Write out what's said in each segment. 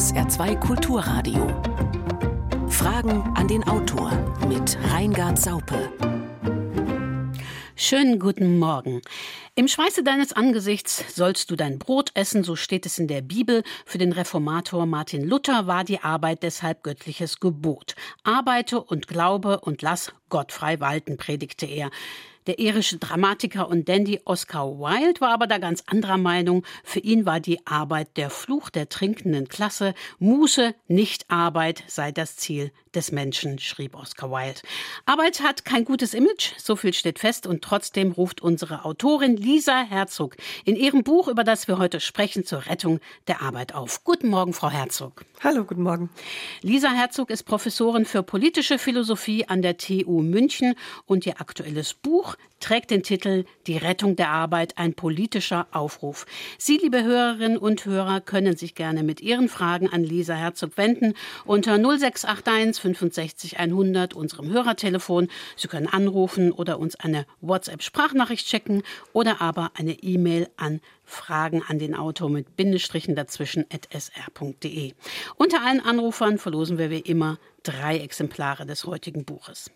SR2 Kulturradio. Fragen an den Autor mit Reingard Saupe. Schönen guten Morgen. Im Schweiße deines Angesichts sollst du dein Brot essen, so steht es in der Bibel. Für den Reformator Martin Luther war die Arbeit deshalb göttliches Gebot. Arbeite und glaube und lass Gott frei walten, predigte er. Der irische Dramatiker und Dandy Oscar Wilde war aber da ganz anderer Meinung. Für ihn war die Arbeit der Fluch der trinkenden Klasse. Muße, nicht Arbeit sei das Ziel des Menschen, schrieb Oscar Wilde. Arbeit hat kein gutes Image, so viel steht fest, und trotzdem ruft unsere Autorin Lisa Herzog in ihrem Buch, über das wir heute sprechen, zur Rettung der Arbeit auf. Guten Morgen, Frau Herzog. Hallo, guten Morgen. Lisa Herzog ist Professorin für politische Philosophie an der TU München und ihr aktuelles Buch trägt den Titel Die Rettung der Arbeit, ein politischer Aufruf. Sie, liebe Hörerinnen und Hörer, können sich gerne mit Ihren Fragen an Lisa Herzog wenden unter 0681 65 100, unserem Hörertelefon. Sie können anrufen oder uns eine WhatsApp-Sprachnachricht schicken oder aber eine E-Mail an Fragen an den Autor mit Bindestrichen dazwischen at sr.de. Unter allen Anrufern verlosen wir wie immer drei Exemplare des heutigen Buches.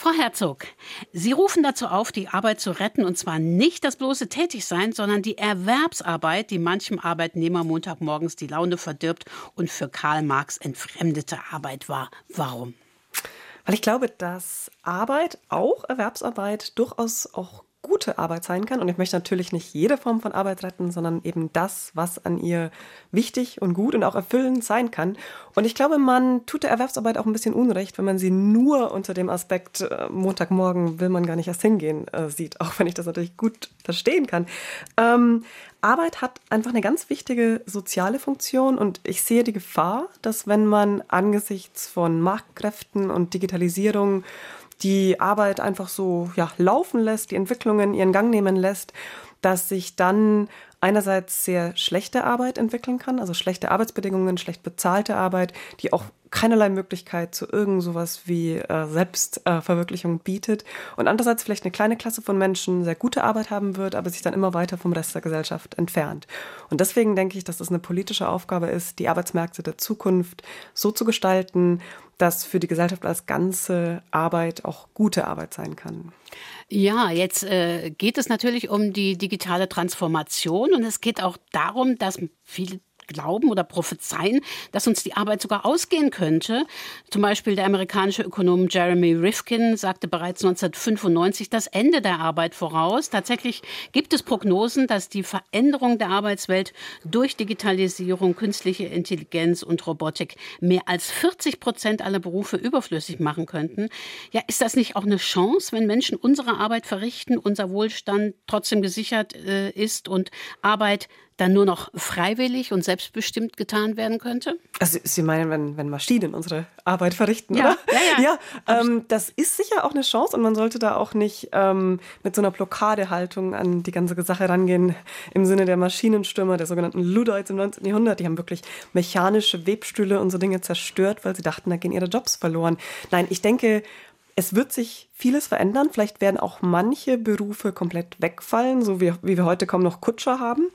Frau Herzog, Sie rufen dazu auf, die Arbeit zu retten, und zwar nicht das bloße Tätigsein, sondern die Erwerbsarbeit, die manchem Arbeitnehmer Montagmorgens die Laune verdirbt und für Karl Marx entfremdete Arbeit war. Warum? Weil ich glaube, dass Arbeit, auch Erwerbsarbeit, durchaus auch gute Arbeit sein kann. Und ich möchte natürlich nicht jede Form von Arbeit retten, sondern eben das, was an ihr wichtig und gut und auch erfüllend sein kann. Und ich glaube, man tut der Erwerbsarbeit auch ein bisschen Unrecht, wenn man sie nur unter dem Aspekt äh, Montagmorgen will man gar nicht erst hingehen äh, sieht, auch wenn ich das natürlich gut verstehen kann. Ähm, Arbeit hat einfach eine ganz wichtige soziale Funktion und ich sehe die Gefahr, dass wenn man angesichts von Marktkräften und Digitalisierung die Arbeit einfach so ja, laufen lässt, die Entwicklungen ihren Gang nehmen lässt, dass sich dann einerseits sehr schlechte Arbeit entwickeln kann, also schlechte Arbeitsbedingungen, schlecht bezahlte Arbeit, die auch keinerlei Möglichkeit zu irgend sowas wie äh, Selbstverwirklichung äh, bietet und andererseits vielleicht eine kleine Klasse von Menschen sehr gute Arbeit haben wird, aber sich dann immer weiter vom Rest der Gesellschaft entfernt. Und deswegen denke ich, dass es eine politische Aufgabe ist, die Arbeitsmärkte der Zukunft so zu gestalten, dass für die Gesellschaft als ganze Arbeit auch gute Arbeit sein kann. Ja, jetzt äh, geht es natürlich um die digitale Transformation und es geht auch darum, dass viele glauben oder prophezeien, dass uns die Arbeit sogar ausgehen könnte. Zum Beispiel der amerikanische Ökonom Jeremy Rifkin sagte bereits 1995 das Ende der Arbeit voraus. Tatsächlich gibt es Prognosen, dass die Veränderung der Arbeitswelt durch Digitalisierung, künstliche Intelligenz und Robotik mehr als 40 Prozent aller Berufe überflüssig machen könnten. Ja, ist das nicht auch eine Chance, wenn Menschen unsere Arbeit verrichten, unser Wohlstand trotzdem gesichert äh, ist und Arbeit dann nur noch freiwillig und selbstbestimmt getan werden könnte? Also Sie meinen, wenn, wenn Maschinen unsere Arbeit verrichten, ja, oder? Ja, ja. ja ähm, das ist sicher auch eine Chance und man sollte da auch nicht ähm, mit so einer Blockadehaltung an die ganze Sache rangehen im Sinne der Maschinenstürmer, der sogenannten Luddites im 19. Jahrhundert. Die haben wirklich mechanische Webstühle und so Dinge zerstört, weil sie dachten, da gehen ihre Jobs verloren. Nein, ich denke, es wird sich vieles verändern. Vielleicht werden auch manche Berufe komplett wegfallen, so wie, wie wir heute kaum noch Kutscher haben.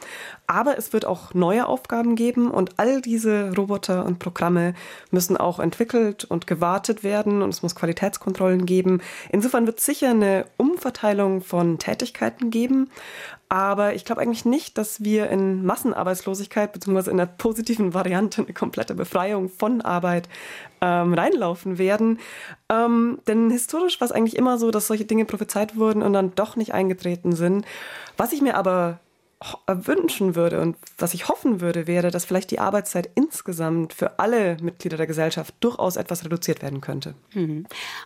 Aber es wird auch neue Aufgaben geben und all diese Roboter und Programme müssen auch entwickelt und gewartet werden und es muss Qualitätskontrollen geben. Insofern wird es sicher eine Umverteilung von Tätigkeiten geben. Aber ich glaube eigentlich nicht, dass wir in Massenarbeitslosigkeit beziehungsweise in der positiven Variante eine komplette Befreiung von Arbeit ähm, reinlaufen werden. Ähm, denn historisch war es eigentlich immer so, dass solche Dinge prophezeit wurden und dann doch nicht eingetreten sind. Was ich mir aber wünschen würde und was ich hoffen würde, wäre, dass vielleicht die Arbeitszeit insgesamt für alle Mitglieder der Gesellschaft durchaus etwas reduziert werden könnte. Mhm.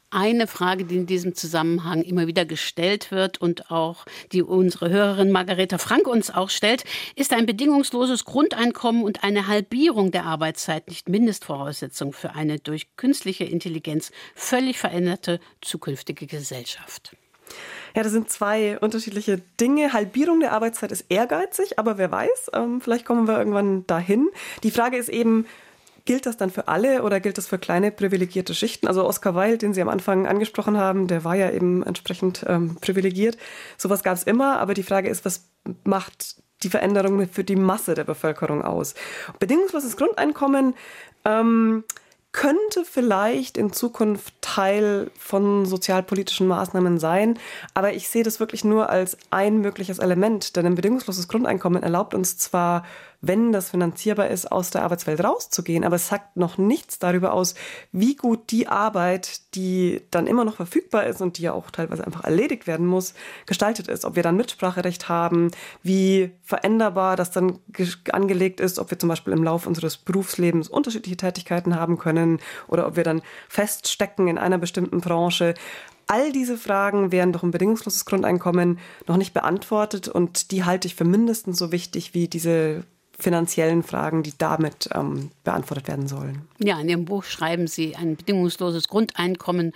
Eine Frage, die in diesem Zusammenhang immer wieder gestellt wird und auch die unsere Hörerin Margareta Frank uns auch stellt, ist ein bedingungsloses Grundeinkommen und eine Halbierung der Arbeitszeit nicht Mindestvoraussetzung für eine durch künstliche Intelligenz völlig veränderte zukünftige Gesellschaft? Ja, das sind zwei unterschiedliche Dinge. Halbierung der Arbeitszeit ist ehrgeizig, aber wer weiß, ähm, vielleicht kommen wir irgendwann dahin. Die Frage ist eben, Gilt das dann für alle oder gilt das für kleine privilegierte Schichten? Also Oscar Wilde, den Sie am Anfang angesprochen haben, der war ja eben entsprechend ähm, privilegiert. Sowas gab es immer, aber die Frage ist, was macht die Veränderung für die Masse der Bevölkerung aus. Bedingungsloses Grundeinkommen ähm, könnte vielleicht in Zukunft Teil von sozialpolitischen Maßnahmen sein, aber ich sehe das wirklich nur als ein mögliches Element, denn ein bedingungsloses Grundeinkommen erlaubt uns zwar wenn das finanzierbar ist, aus der Arbeitswelt rauszugehen. Aber es sagt noch nichts darüber aus, wie gut die Arbeit, die dann immer noch verfügbar ist und die ja auch teilweise einfach erledigt werden muss, gestaltet ist. Ob wir dann Mitspracherecht haben, wie veränderbar das dann angelegt ist, ob wir zum Beispiel im Laufe unseres Berufslebens unterschiedliche Tätigkeiten haben können oder ob wir dann feststecken in einer bestimmten Branche. All diese Fragen wären doch ein bedingungsloses Grundeinkommen noch nicht beantwortet und die halte ich für mindestens so wichtig wie diese finanziellen Fragen, die damit ähm, beantwortet werden sollen. Ja, in Ihrem Buch schreiben Sie, ein bedingungsloses Grundeinkommen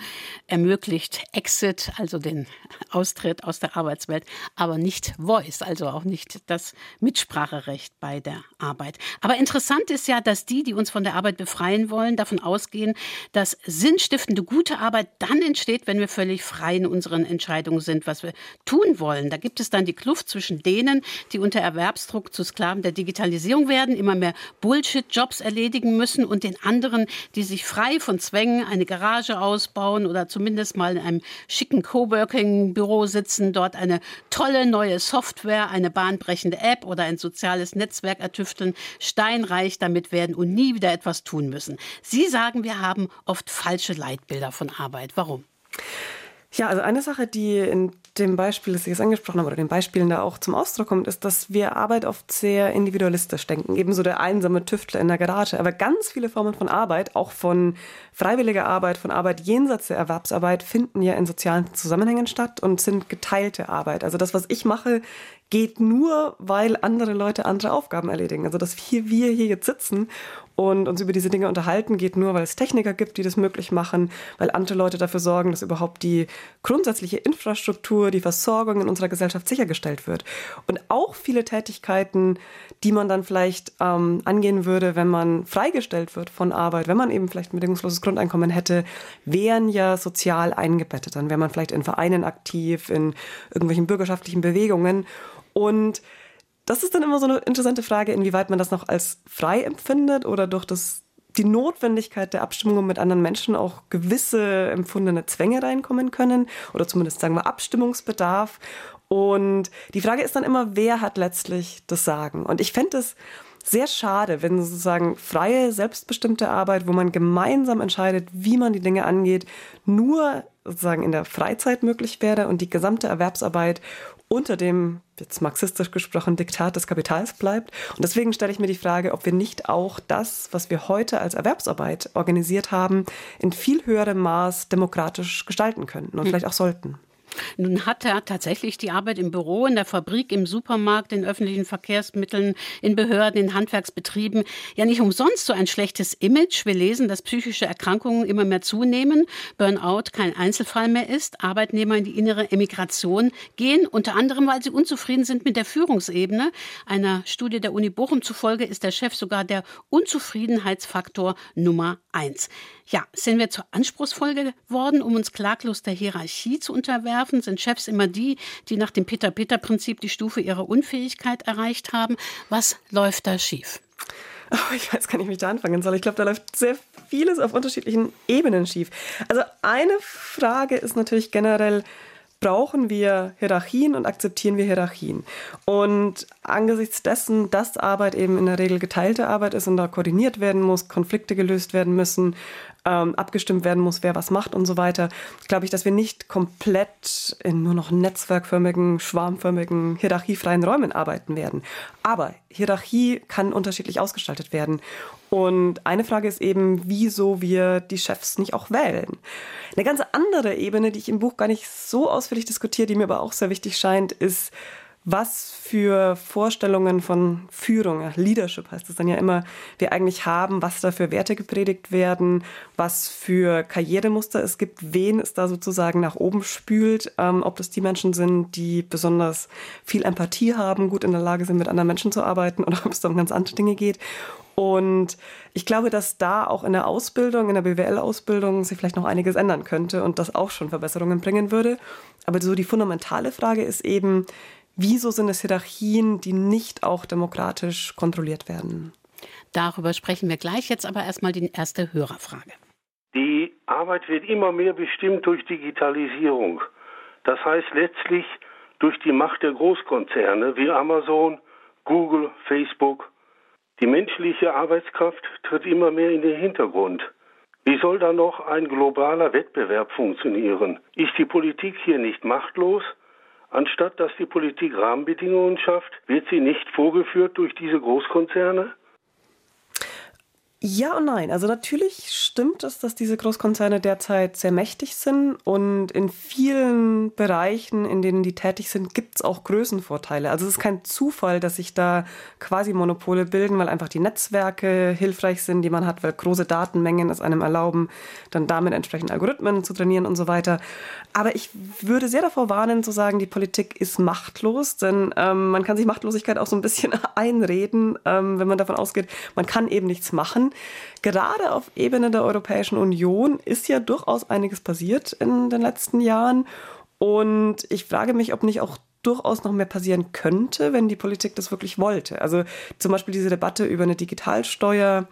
ermöglicht Exit, also den Austritt aus der Arbeitswelt, aber nicht Voice, also auch nicht das Mitspracherecht bei der Arbeit. Aber interessant ist ja, dass die, die uns von der Arbeit befreien wollen, davon ausgehen, dass sinnstiftende gute Arbeit dann entsteht, wenn wir völlig frei in unseren Entscheidungen sind, was wir tun wollen. Da gibt es dann die Kluft zwischen denen, die unter Erwerbsdruck zu Sklaven der Digitalisierung Digitalisierung werden, immer mehr Bullshit-Jobs erledigen müssen und den anderen, die sich frei von Zwängen eine Garage ausbauen oder zumindest mal in einem schicken Coworking-Büro sitzen, dort eine tolle neue Software, eine bahnbrechende App oder ein soziales Netzwerk ertüfteln, steinreich damit werden und nie wieder etwas tun müssen. Sie sagen, wir haben oft falsche Leitbilder von Arbeit. Warum? Ja, also eine Sache, die in dem Beispiel, das ich jetzt angesprochen habe, oder den Beispielen da auch zum Ausdruck kommt, ist, dass wir Arbeit oft sehr individualistisch denken. Ebenso der einsame Tüftler in der Garage. Aber ganz viele Formen von Arbeit, auch von freiwilliger Arbeit, von Arbeit jenseits der Erwerbsarbeit, finden ja in sozialen Zusammenhängen statt und sind geteilte Arbeit. Also das, was ich mache, geht nur, weil andere Leute andere Aufgaben erledigen. Also dass wir, hier jetzt sitzen und uns über diese Dinge unterhalten, geht nur, weil es Techniker gibt, die das möglich machen, weil andere Leute dafür sorgen, dass überhaupt die grundsätzliche Infrastruktur, die Versorgung in unserer Gesellschaft sichergestellt wird. Und auch viele Tätigkeiten, die man dann vielleicht ähm, angehen würde, wenn man freigestellt wird von Arbeit, wenn man eben vielleicht ein bedingungsloses Grundeinkommen hätte, wären ja sozial eingebettet. Dann wäre man vielleicht in Vereinen aktiv, in irgendwelchen bürgerschaftlichen Bewegungen. Und das ist dann immer so eine interessante Frage, inwieweit man das noch als frei empfindet oder durch das, die Notwendigkeit der Abstimmung mit anderen Menschen auch gewisse empfundene Zwänge reinkommen können oder zumindest sagen wir Abstimmungsbedarf. Und die Frage ist dann immer, wer hat letztlich das Sagen? Und ich fände es sehr schade, wenn sozusagen freie, selbstbestimmte Arbeit, wo man gemeinsam entscheidet, wie man die Dinge angeht, nur sozusagen in der Freizeit möglich wäre und die gesamte Erwerbsarbeit unter dem, jetzt marxistisch gesprochen, Diktat des Kapitals bleibt. Und deswegen stelle ich mir die Frage, ob wir nicht auch das, was wir heute als Erwerbsarbeit organisiert haben, in viel höherem Maß demokratisch gestalten könnten und hm. vielleicht auch sollten. Nun hat er tatsächlich die Arbeit im Büro, in der Fabrik, im Supermarkt, in öffentlichen Verkehrsmitteln, in Behörden, in Handwerksbetrieben ja nicht umsonst so ein schlechtes Image. Wir lesen, dass psychische Erkrankungen immer mehr zunehmen, Burnout kein Einzelfall mehr ist, Arbeitnehmer in die innere Emigration gehen, unter anderem, weil sie unzufrieden sind mit der Führungsebene. Einer Studie der Uni Bochum zufolge ist der Chef sogar der Unzufriedenheitsfaktor Nummer eins. Ja, sind wir zur anspruchsvoll geworden, um uns klaglos der Hierarchie zu unterwerfen? Sind Chefs immer die, die nach dem Peter-Peter-Prinzip die Stufe ihrer Unfähigkeit erreicht haben? Was läuft da schief? Oh, ich weiß gar nicht, wie ich da anfangen soll. Ich glaube, da läuft sehr vieles auf unterschiedlichen Ebenen schief. Also eine Frage ist natürlich generell, brauchen wir Hierarchien und akzeptieren wir Hierarchien. Und angesichts dessen, dass Arbeit eben in der Regel geteilte Arbeit ist und da koordiniert werden muss, Konflikte gelöst werden müssen, ähm, abgestimmt werden muss, wer was macht und so weiter, glaube ich, dass wir nicht komplett in nur noch netzwerkförmigen, schwarmförmigen, hierarchiefreien Räumen arbeiten werden. Aber Hierarchie kann unterschiedlich ausgestaltet werden. Und eine Frage ist eben, wieso wir die Chefs nicht auch wählen. Eine ganz andere Ebene, die ich im Buch gar nicht so ausführlich diskutiere, die mir aber auch sehr wichtig scheint, ist, was für Vorstellungen von Führung, Leadership heißt es dann ja immer, wir eigentlich haben, was da für Werte gepredigt werden, was für Karrieremuster es gibt, wen es da sozusagen nach oben spült, ähm, ob das die Menschen sind, die besonders viel Empathie haben, gut in der Lage sind, mit anderen Menschen zu arbeiten oder ob es da um ganz andere Dinge geht. Und ich glaube, dass da auch in der Ausbildung, in der BWL-Ausbildung sich vielleicht noch einiges ändern könnte und das auch schon Verbesserungen bringen würde. Aber so die fundamentale Frage ist eben, wieso sind es Hierarchien, die nicht auch demokratisch kontrolliert werden? Darüber sprechen wir gleich. Jetzt aber erstmal die erste Hörerfrage. Die Arbeit wird immer mehr bestimmt durch Digitalisierung. Das heißt letztlich durch die Macht der Großkonzerne wie Amazon, Google, Facebook. Die menschliche Arbeitskraft tritt immer mehr in den Hintergrund. Wie soll da noch ein globaler Wettbewerb funktionieren? Ist die Politik hier nicht machtlos? Anstatt dass die Politik Rahmenbedingungen schafft, wird sie nicht vorgeführt durch diese Großkonzerne? Ja und nein. Also natürlich stimmt es, dass diese Großkonzerne derzeit sehr mächtig sind und in vielen Bereichen, in denen die tätig sind, gibt es auch Größenvorteile. Also es ist kein Zufall, dass sich da quasi Monopole bilden, weil einfach die Netzwerke hilfreich sind, die man hat, weil große Datenmengen es einem erlauben, dann damit entsprechend Algorithmen zu trainieren und so weiter. Aber ich würde sehr davor warnen zu sagen, die Politik ist machtlos, denn ähm, man kann sich Machtlosigkeit auch so ein bisschen einreden, ähm, wenn man davon ausgeht, man kann eben nichts machen. Gerade auf Ebene der Europäischen Union ist ja durchaus einiges passiert in den letzten Jahren. Und ich frage mich, ob nicht auch durchaus noch mehr passieren könnte, wenn die Politik das wirklich wollte. Also zum Beispiel diese Debatte über eine Digitalsteuer,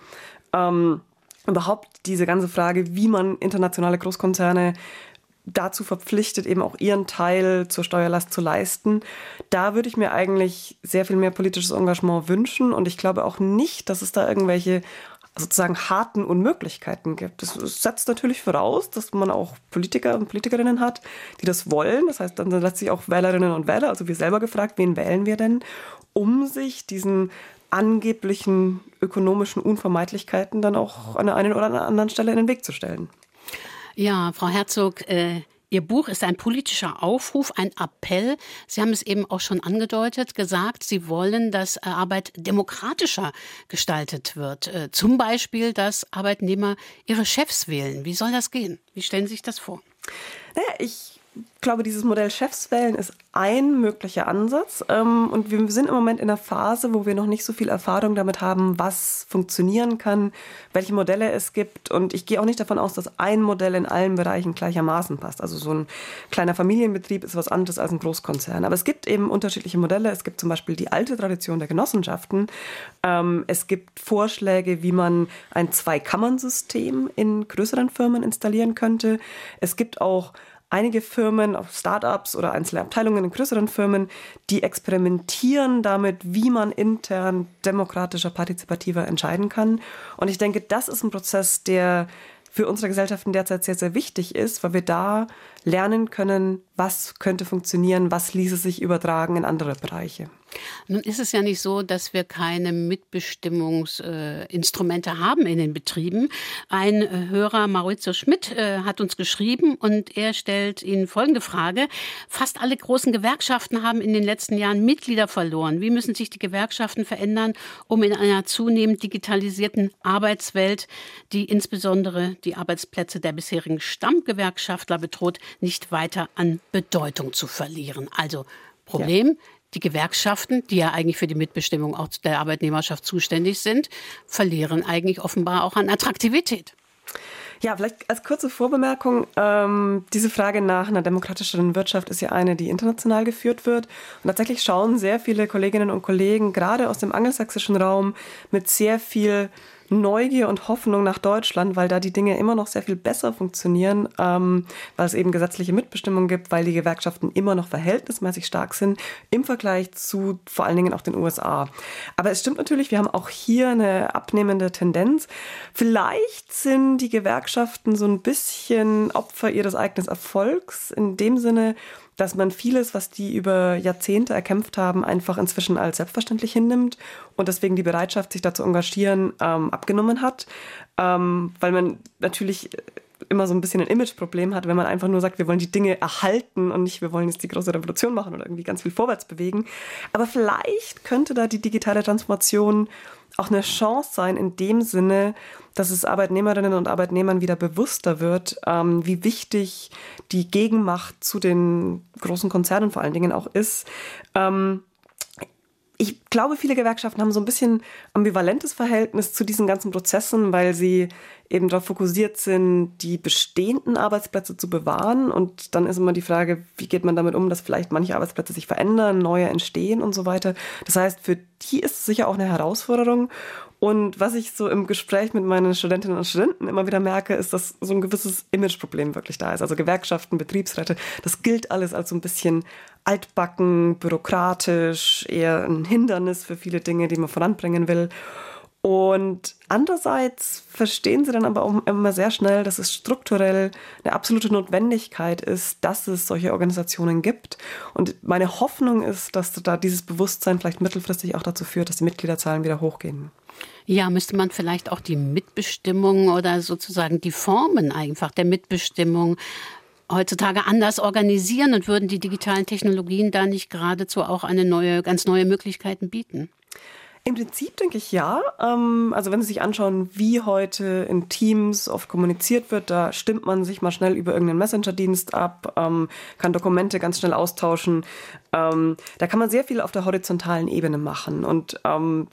ähm, überhaupt diese ganze Frage, wie man internationale Großkonzerne dazu verpflichtet, eben auch ihren Teil zur Steuerlast zu leisten. Da würde ich mir eigentlich sehr viel mehr politisches Engagement wünschen und ich glaube auch nicht, dass es da irgendwelche sozusagen harten Unmöglichkeiten gibt. Das setzt natürlich voraus, dass man auch Politiker und Politikerinnen hat, die das wollen. Das heißt, dann letztlich auch Wählerinnen und Wähler, also wir selber gefragt, wen wählen wir denn, um sich diesen angeblichen ökonomischen Unvermeidlichkeiten dann auch an der einen oder anderen Stelle in den Weg zu stellen. Ja, Frau Herzog, äh, Ihr Buch ist ein politischer Aufruf, ein Appell. Sie haben es eben auch schon angedeutet, gesagt, Sie wollen, dass äh, Arbeit demokratischer gestaltet wird. Äh, zum Beispiel, dass Arbeitnehmer ihre Chefs wählen. Wie soll das gehen? Wie stellen Sie sich das vor? Naja, ich ich glaube, dieses Modell Chefswählen ist ein möglicher Ansatz. Ähm, und wir sind im Moment in einer Phase, wo wir noch nicht so viel Erfahrung damit haben, was funktionieren kann, welche Modelle es gibt. Und ich gehe auch nicht davon aus, dass ein Modell in allen Bereichen gleichermaßen passt. Also so ein kleiner Familienbetrieb ist was anderes als ein Großkonzern. Aber es gibt eben unterschiedliche Modelle. Es gibt zum Beispiel die alte Tradition der Genossenschaften. Ähm, es gibt Vorschläge, wie man ein Zweikammernsystem in größeren Firmen installieren könnte. Es gibt auch einige Firmen, auch Startups oder einzelne Abteilungen in größeren Firmen, die experimentieren damit, wie man intern demokratischer, partizipativer entscheiden kann. Und ich denke, das ist ein Prozess, der für unsere Gesellschaften derzeit sehr, sehr wichtig ist, weil wir da lernen können, was könnte funktionieren, was ließe sich übertragen in andere Bereiche. Nun ist es ja nicht so, dass wir keine Mitbestimmungsinstrumente äh, haben in den Betrieben. Ein äh, Hörer, Maurizio Schmidt, äh, hat uns geschrieben und er stellt Ihnen folgende Frage. Fast alle großen Gewerkschaften haben in den letzten Jahren Mitglieder verloren. Wie müssen sich die Gewerkschaften verändern, um in einer zunehmend digitalisierten Arbeitswelt, die insbesondere die Arbeitsplätze der bisherigen Stammgewerkschaftler bedroht, nicht weiter an Bedeutung zu verlieren? Also Problem, ja. Die Gewerkschaften, die ja eigentlich für die Mitbestimmung auch der Arbeitnehmerschaft zuständig sind, verlieren eigentlich offenbar auch an Attraktivität. Ja, vielleicht als kurze Vorbemerkung, ähm, diese Frage nach einer demokratischeren Wirtschaft ist ja eine, die international geführt wird. Und tatsächlich schauen sehr viele Kolleginnen und Kollegen, gerade aus dem angelsächsischen Raum, mit sehr viel Neugier und Hoffnung nach Deutschland, weil da die Dinge immer noch sehr viel besser funktionieren, ähm, weil es eben gesetzliche Mitbestimmung gibt, weil die Gewerkschaften immer noch verhältnismäßig stark sind im Vergleich zu vor allen Dingen auch den USA. Aber es stimmt natürlich, wir haben auch hier eine abnehmende Tendenz. Vielleicht sind die Gewerkschaften so ein bisschen Opfer ihres eigenen Erfolgs in dem Sinne, dass man vieles, was die über Jahrzehnte erkämpft haben, einfach inzwischen als selbstverständlich hinnimmt und deswegen die Bereitschaft, sich da zu engagieren, ähm, abgenommen hat, ähm, weil man natürlich immer so ein bisschen ein Imageproblem hat, wenn man einfach nur sagt, wir wollen die Dinge erhalten und nicht, wir wollen jetzt die große Revolution machen oder irgendwie ganz viel vorwärts bewegen. Aber vielleicht könnte da die digitale Transformation auch eine Chance sein in dem Sinne, dass es Arbeitnehmerinnen und Arbeitnehmern wieder bewusster wird, ähm, wie wichtig die Gegenmacht zu den großen Konzernen vor allen Dingen auch ist. Ähm, ich glaube, viele Gewerkschaften haben so ein bisschen ambivalentes Verhältnis zu diesen ganzen Prozessen, weil sie eben darauf fokussiert sind, die bestehenden Arbeitsplätze zu bewahren. Und dann ist immer die Frage, wie geht man damit um, dass vielleicht manche Arbeitsplätze sich verändern, neue entstehen und so weiter. Das heißt, für die ist es sicher auch eine Herausforderung. Und was ich so im Gespräch mit meinen Studentinnen und Studenten immer wieder merke, ist, dass so ein gewisses Imageproblem wirklich da ist. Also Gewerkschaften, Betriebsräte, das gilt alles als so ein bisschen altbacken, bürokratisch, eher ein Hindernis für viele Dinge, die man voranbringen will. Und andererseits verstehen sie dann aber auch immer sehr schnell, dass es strukturell eine absolute Notwendigkeit ist, dass es solche Organisationen gibt. Und meine Hoffnung ist, dass da dieses Bewusstsein vielleicht mittelfristig auch dazu führt, dass die Mitgliederzahlen wieder hochgehen. Ja, müsste man vielleicht auch die Mitbestimmung oder sozusagen die Formen einfach der Mitbestimmung heutzutage anders organisieren und würden die digitalen Technologien da nicht geradezu auch eine neue, ganz neue Möglichkeiten bieten? Im Prinzip denke ich ja. Ähm, also wenn Sie sich anschauen, wie heute in Teams oft kommuniziert wird, da stimmt man sich mal schnell über irgendeinen Messenger-Dienst ab, ähm, kann Dokumente ganz schnell austauschen. Ähm, da kann man sehr viel auf der horizontalen Ebene machen. Und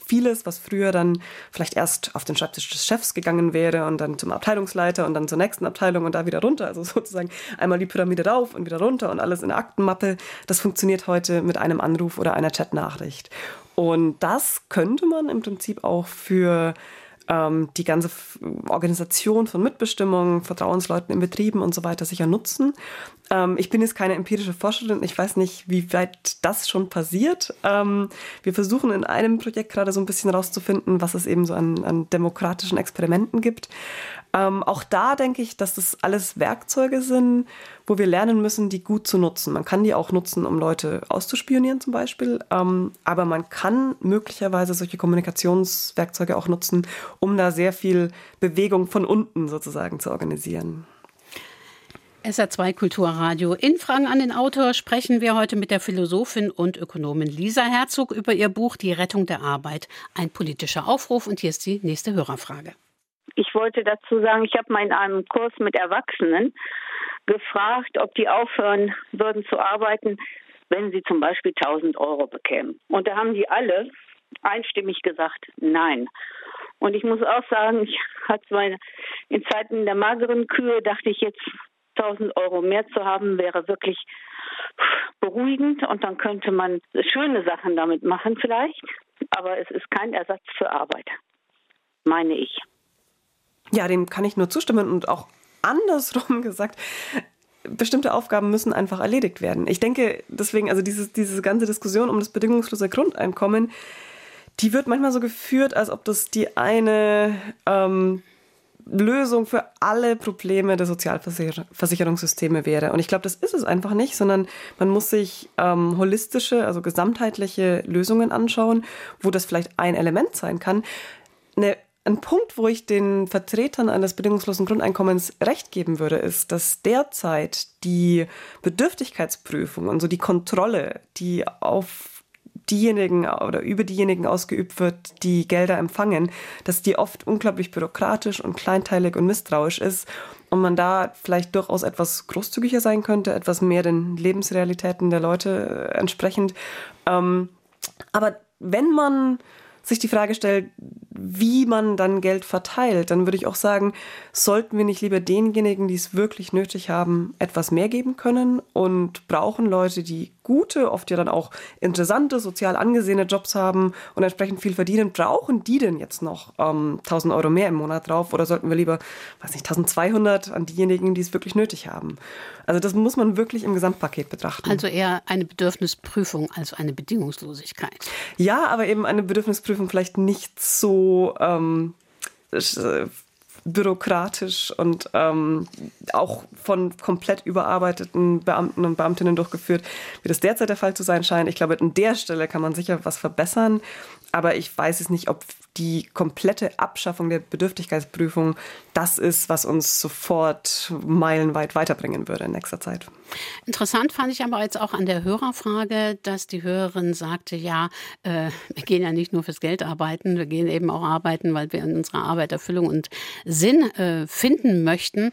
vieles, was früher dann vielleicht erst auf den Schreibtisch des Chefs gegangen wäre und dann zum Abteilungsleiter und dann zur nächsten Abteilung und da wieder runter, also sozusagen einmal die Pyramide rauf und wieder runter und alles in der Aktenmappe, das funktioniert heute mit einem Anruf oder einer Chatnachricht. Und das könnte man im Prinzip auch für ähm, die ganze Organisation von Mitbestimmung, Vertrauensleuten in Betrieben und so weiter sicher nutzen. Ähm, ich bin jetzt keine empirische Forscherin, ich weiß nicht, wie weit das schon passiert. Ähm, wir versuchen in einem Projekt gerade so ein bisschen rauszufinden, was es eben so an, an demokratischen Experimenten gibt. Ähm, auch da denke ich, dass das alles Werkzeuge sind, wo wir lernen müssen, die gut zu nutzen. Man kann die auch nutzen, um Leute auszuspionieren zum Beispiel, ähm, aber man kann möglicherweise solche Kommunikationswerkzeuge auch nutzen, um da sehr viel Bewegung von unten sozusagen zu organisieren. SR2 Kulturradio. In Fragen an den Autor sprechen wir heute mit der Philosophin und Ökonomin Lisa Herzog über ihr Buch Die Rettung der Arbeit. Ein politischer Aufruf. Und hier ist die nächste Hörerfrage. Ich wollte dazu sagen, ich habe mal in einem Kurs mit Erwachsenen gefragt, ob die aufhören würden zu arbeiten, wenn sie zum Beispiel 1000 Euro bekämen. Und da haben die alle einstimmig gesagt, nein. Und ich muss auch sagen, ich hatte meine, in Zeiten der mageren Kühe dachte ich jetzt 1000 Euro mehr zu haben, wäre wirklich beruhigend und dann könnte man schöne Sachen damit machen vielleicht. Aber es ist kein Ersatz für Arbeit, meine ich. Ja, dem kann ich nur zustimmen und auch andersrum gesagt, bestimmte Aufgaben müssen einfach erledigt werden. Ich denke deswegen, also dieses, diese ganze Diskussion um das bedingungslose Grundeinkommen, die wird manchmal so geführt, als ob das die eine ähm, Lösung für alle Probleme der Sozialversicherungssysteme wäre. Und ich glaube, das ist es einfach nicht, sondern man muss sich ähm, holistische, also gesamtheitliche Lösungen anschauen, wo das vielleicht ein Element sein kann. Eine ein Punkt, wo ich den Vertretern eines bedingungslosen Grundeinkommens recht geben würde, ist, dass derzeit die Bedürftigkeitsprüfung und so die Kontrolle, die auf diejenigen oder über diejenigen ausgeübt wird, die Gelder empfangen, dass die oft unglaublich bürokratisch und kleinteilig und misstrauisch ist und man da vielleicht durchaus etwas großzügiger sein könnte, etwas mehr den Lebensrealitäten der Leute äh, entsprechend. Ähm, aber wenn man sich die Frage stellt, wie man dann Geld verteilt, dann würde ich auch sagen, sollten wir nicht lieber denjenigen, die es wirklich nötig haben, etwas mehr geben können und brauchen Leute, die gute, oft ja dann auch interessante, sozial angesehene Jobs haben und entsprechend viel verdienen, brauchen die denn jetzt noch ähm, 1000 Euro mehr im Monat drauf oder sollten wir lieber, weiß nicht, 1200 an diejenigen, die es wirklich nötig haben? Also das muss man wirklich im Gesamtpaket betrachten. Also eher eine Bedürfnisprüfung als eine Bedingungslosigkeit. Ja, aber eben eine Bedürfnisprüfung vielleicht nicht so ähm, bürokratisch und ähm, auch von komplett überarbeiteten Beamten und Beamtinnen durchgeführt, wie das derzeit der Fall zu sein scheint. Ich glaube, an der Stelle kann man sicher was verbessern, aber ich weiß es nicht, ob die komplette Abschaffung der Bedürftigkeitsprüfung das ist, was uns sofort meilenweit weiterbringen würde in nächster Zeit. Interessant fand ich aber jetzt auch an der Hörerfrage, dass die Hörerin sagte, ja, äh, wir gehen ja nicht nur fürs Geld arbeiten, wir gehen eben auch arbeiten, weil wir in unserer Arbeit Erfüllung und Sinn äh, finden möchten.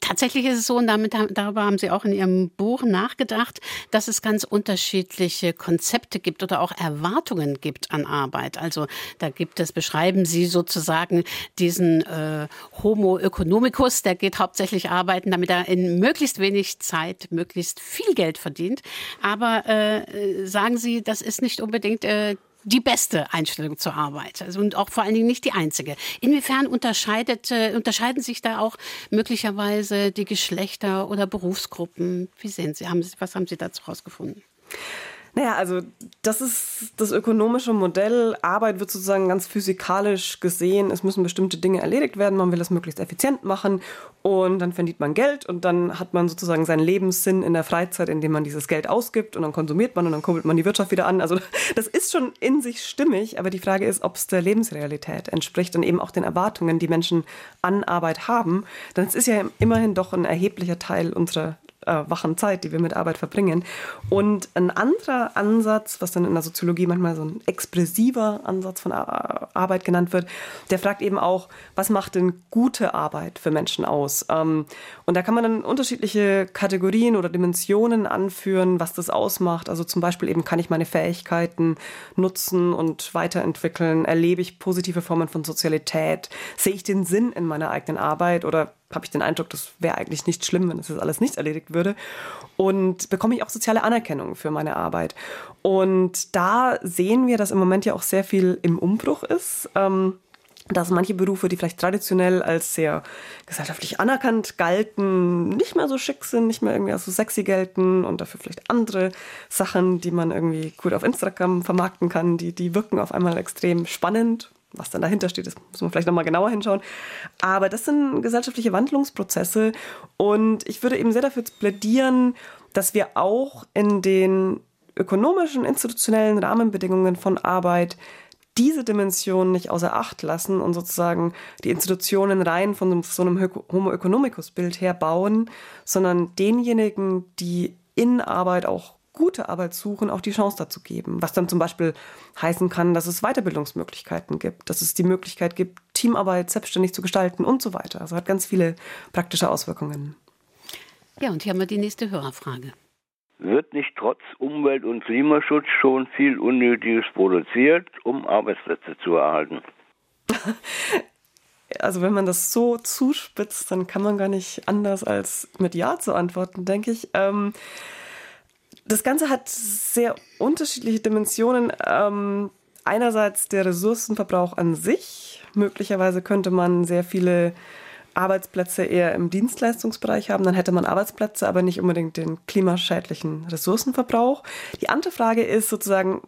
Tatsächlich ist es so, und damit, darüber haben Sie auch in Ihrem Buch nachgedacht, dass es ganz unterschiedliche Konzepte gibt oder auch Erwartungen gibt an Arbeit. Also da gibt es, beschreiben Sie sozusagen diesen äh, Homo economicus, der geht hauptsächlich arbeiten, damit er in möglichst wenig Zeit möglichst viel Geld verdient. Aber äh, sagen Sie, das ist nicht unbedingt äh, die beste Einstellung zur Arbeit also, und auch vor allen Dingen nicht die einzige. Inwiefern unterscheidet, äh, unterscheiden sich da auch möglicherweise die Geschlechter oder Berufsgruppen? Wie sehen Sie, haben Sie was haben Sie dazu herausgefunden? Naja, also das ist das ökonomische Modell. Arbeit wird sozusagen ganz physikalisch gesehen. Es müssen bestimmte Dinge erledigt werden. Man will das möglichst effizient machen und dann verdient man Geld und dann hat man sozusagen seinen Lebenssinn in der Freizeit, indem man dieses Geld ausgibt und dann konsumiert man und dann kurbelt man die Wirtschaft wieder an. Also das ist schon in sich stimmig, aber die Frage ist, ob es der Lebensrealität entspricht und eben auch den Erwartungen, die Menschen an Arbeit haben. Denn es ist ja immerhin doch ein erheblicher Teil unserer äh, wachen Zeit, die wir mit Arbeit verbringen. Und ein anderer Ansatz, was dann in der Soziologie manchmal so ein expressiver Ansatz von Arbeit genannt wird, der fragt eben auch, was macht denn gute Arbeit für Menschen aus? Ähm, und da kann man dann unterschiedliche Kategorien oder Dimensionen anführen, was das ausmacht. Also zum Beispiel eben kann ich meine Fähigkeiten nutzen und weiterentwickeln? Erlebe ich positive Formen von Sozialität? Sehe ich den Sinn in meiner eigenen Arbeit oder habe ich den Eindruck, das wäre eigentlich nicht schlimm, wenn das alles nicht erledigt würde. Und bekomme ich auch soziale Anerkennung für meine Arbeit. Und da sehen wir, dass im Moment ja auch sehr viel im Umbruch ist. Ähm, dass manche Berufe, die vielleicht traditionell als sehr gesellschaftlich anerkannt galten, nicht mehr so schick sind, nicht mehr irgendwie als so sexy gelten und dafür vielleicht andere Sachen, die man irgendwie gut auf Instagram vermarkten kann, die, die wirken auf einmal extrem spannend was dann dahinter steht, das muss man vielleicht nochmal genauer hinschauen. Aber das sind gesellschaftliche Wandlungsprozesse und ich würde eben sehr dafür plädieren, dass wir auch in den ökonomischen, institutionellen Rahmenbedingungen von Arbeit diese Dimension nicht außer Acht lassen und sozusagen die Institutionen rein von so einem Homo economicus Bild her bauen, sondern denjenigen, die in Arbeit auch gute Arbeit suchen, auch die Chance dazu geben. Was dann zum Beispiel heißen kann, dass es Weiterbildungsmöglichkeiten gibt, dass es die Möglichkeit gibt, Teamarbeit selbstständig zu gestalten und so weiter. Also hat ganz viele praktische Auswirkungen. Ja, und hier haben wir die nächste Hörerfrage. Wird nicht trotz Umwelt- und Klimaschutz schon viel Unnötiges produziert, um Arbeitsplätze zu erhalten? also wenn man das so zuspitzt, dann kann man gar nicht anders als mit Ja zu antworten, denke ich. Ähm, das Ganze hat sehr unterschiedliche Dimensionen. Ähm, einerseits der Ressourcenverbrauch an sich. Möglicherweise könnte man sehr viele Arbeitsplätze eher im Dienstleistungsbereich haben, dann hätte man Arbeitsplätze, aber nicht unbedingt den klimaschädlichen Ressourcenverbrauch. Die andere Frage ist sozusagen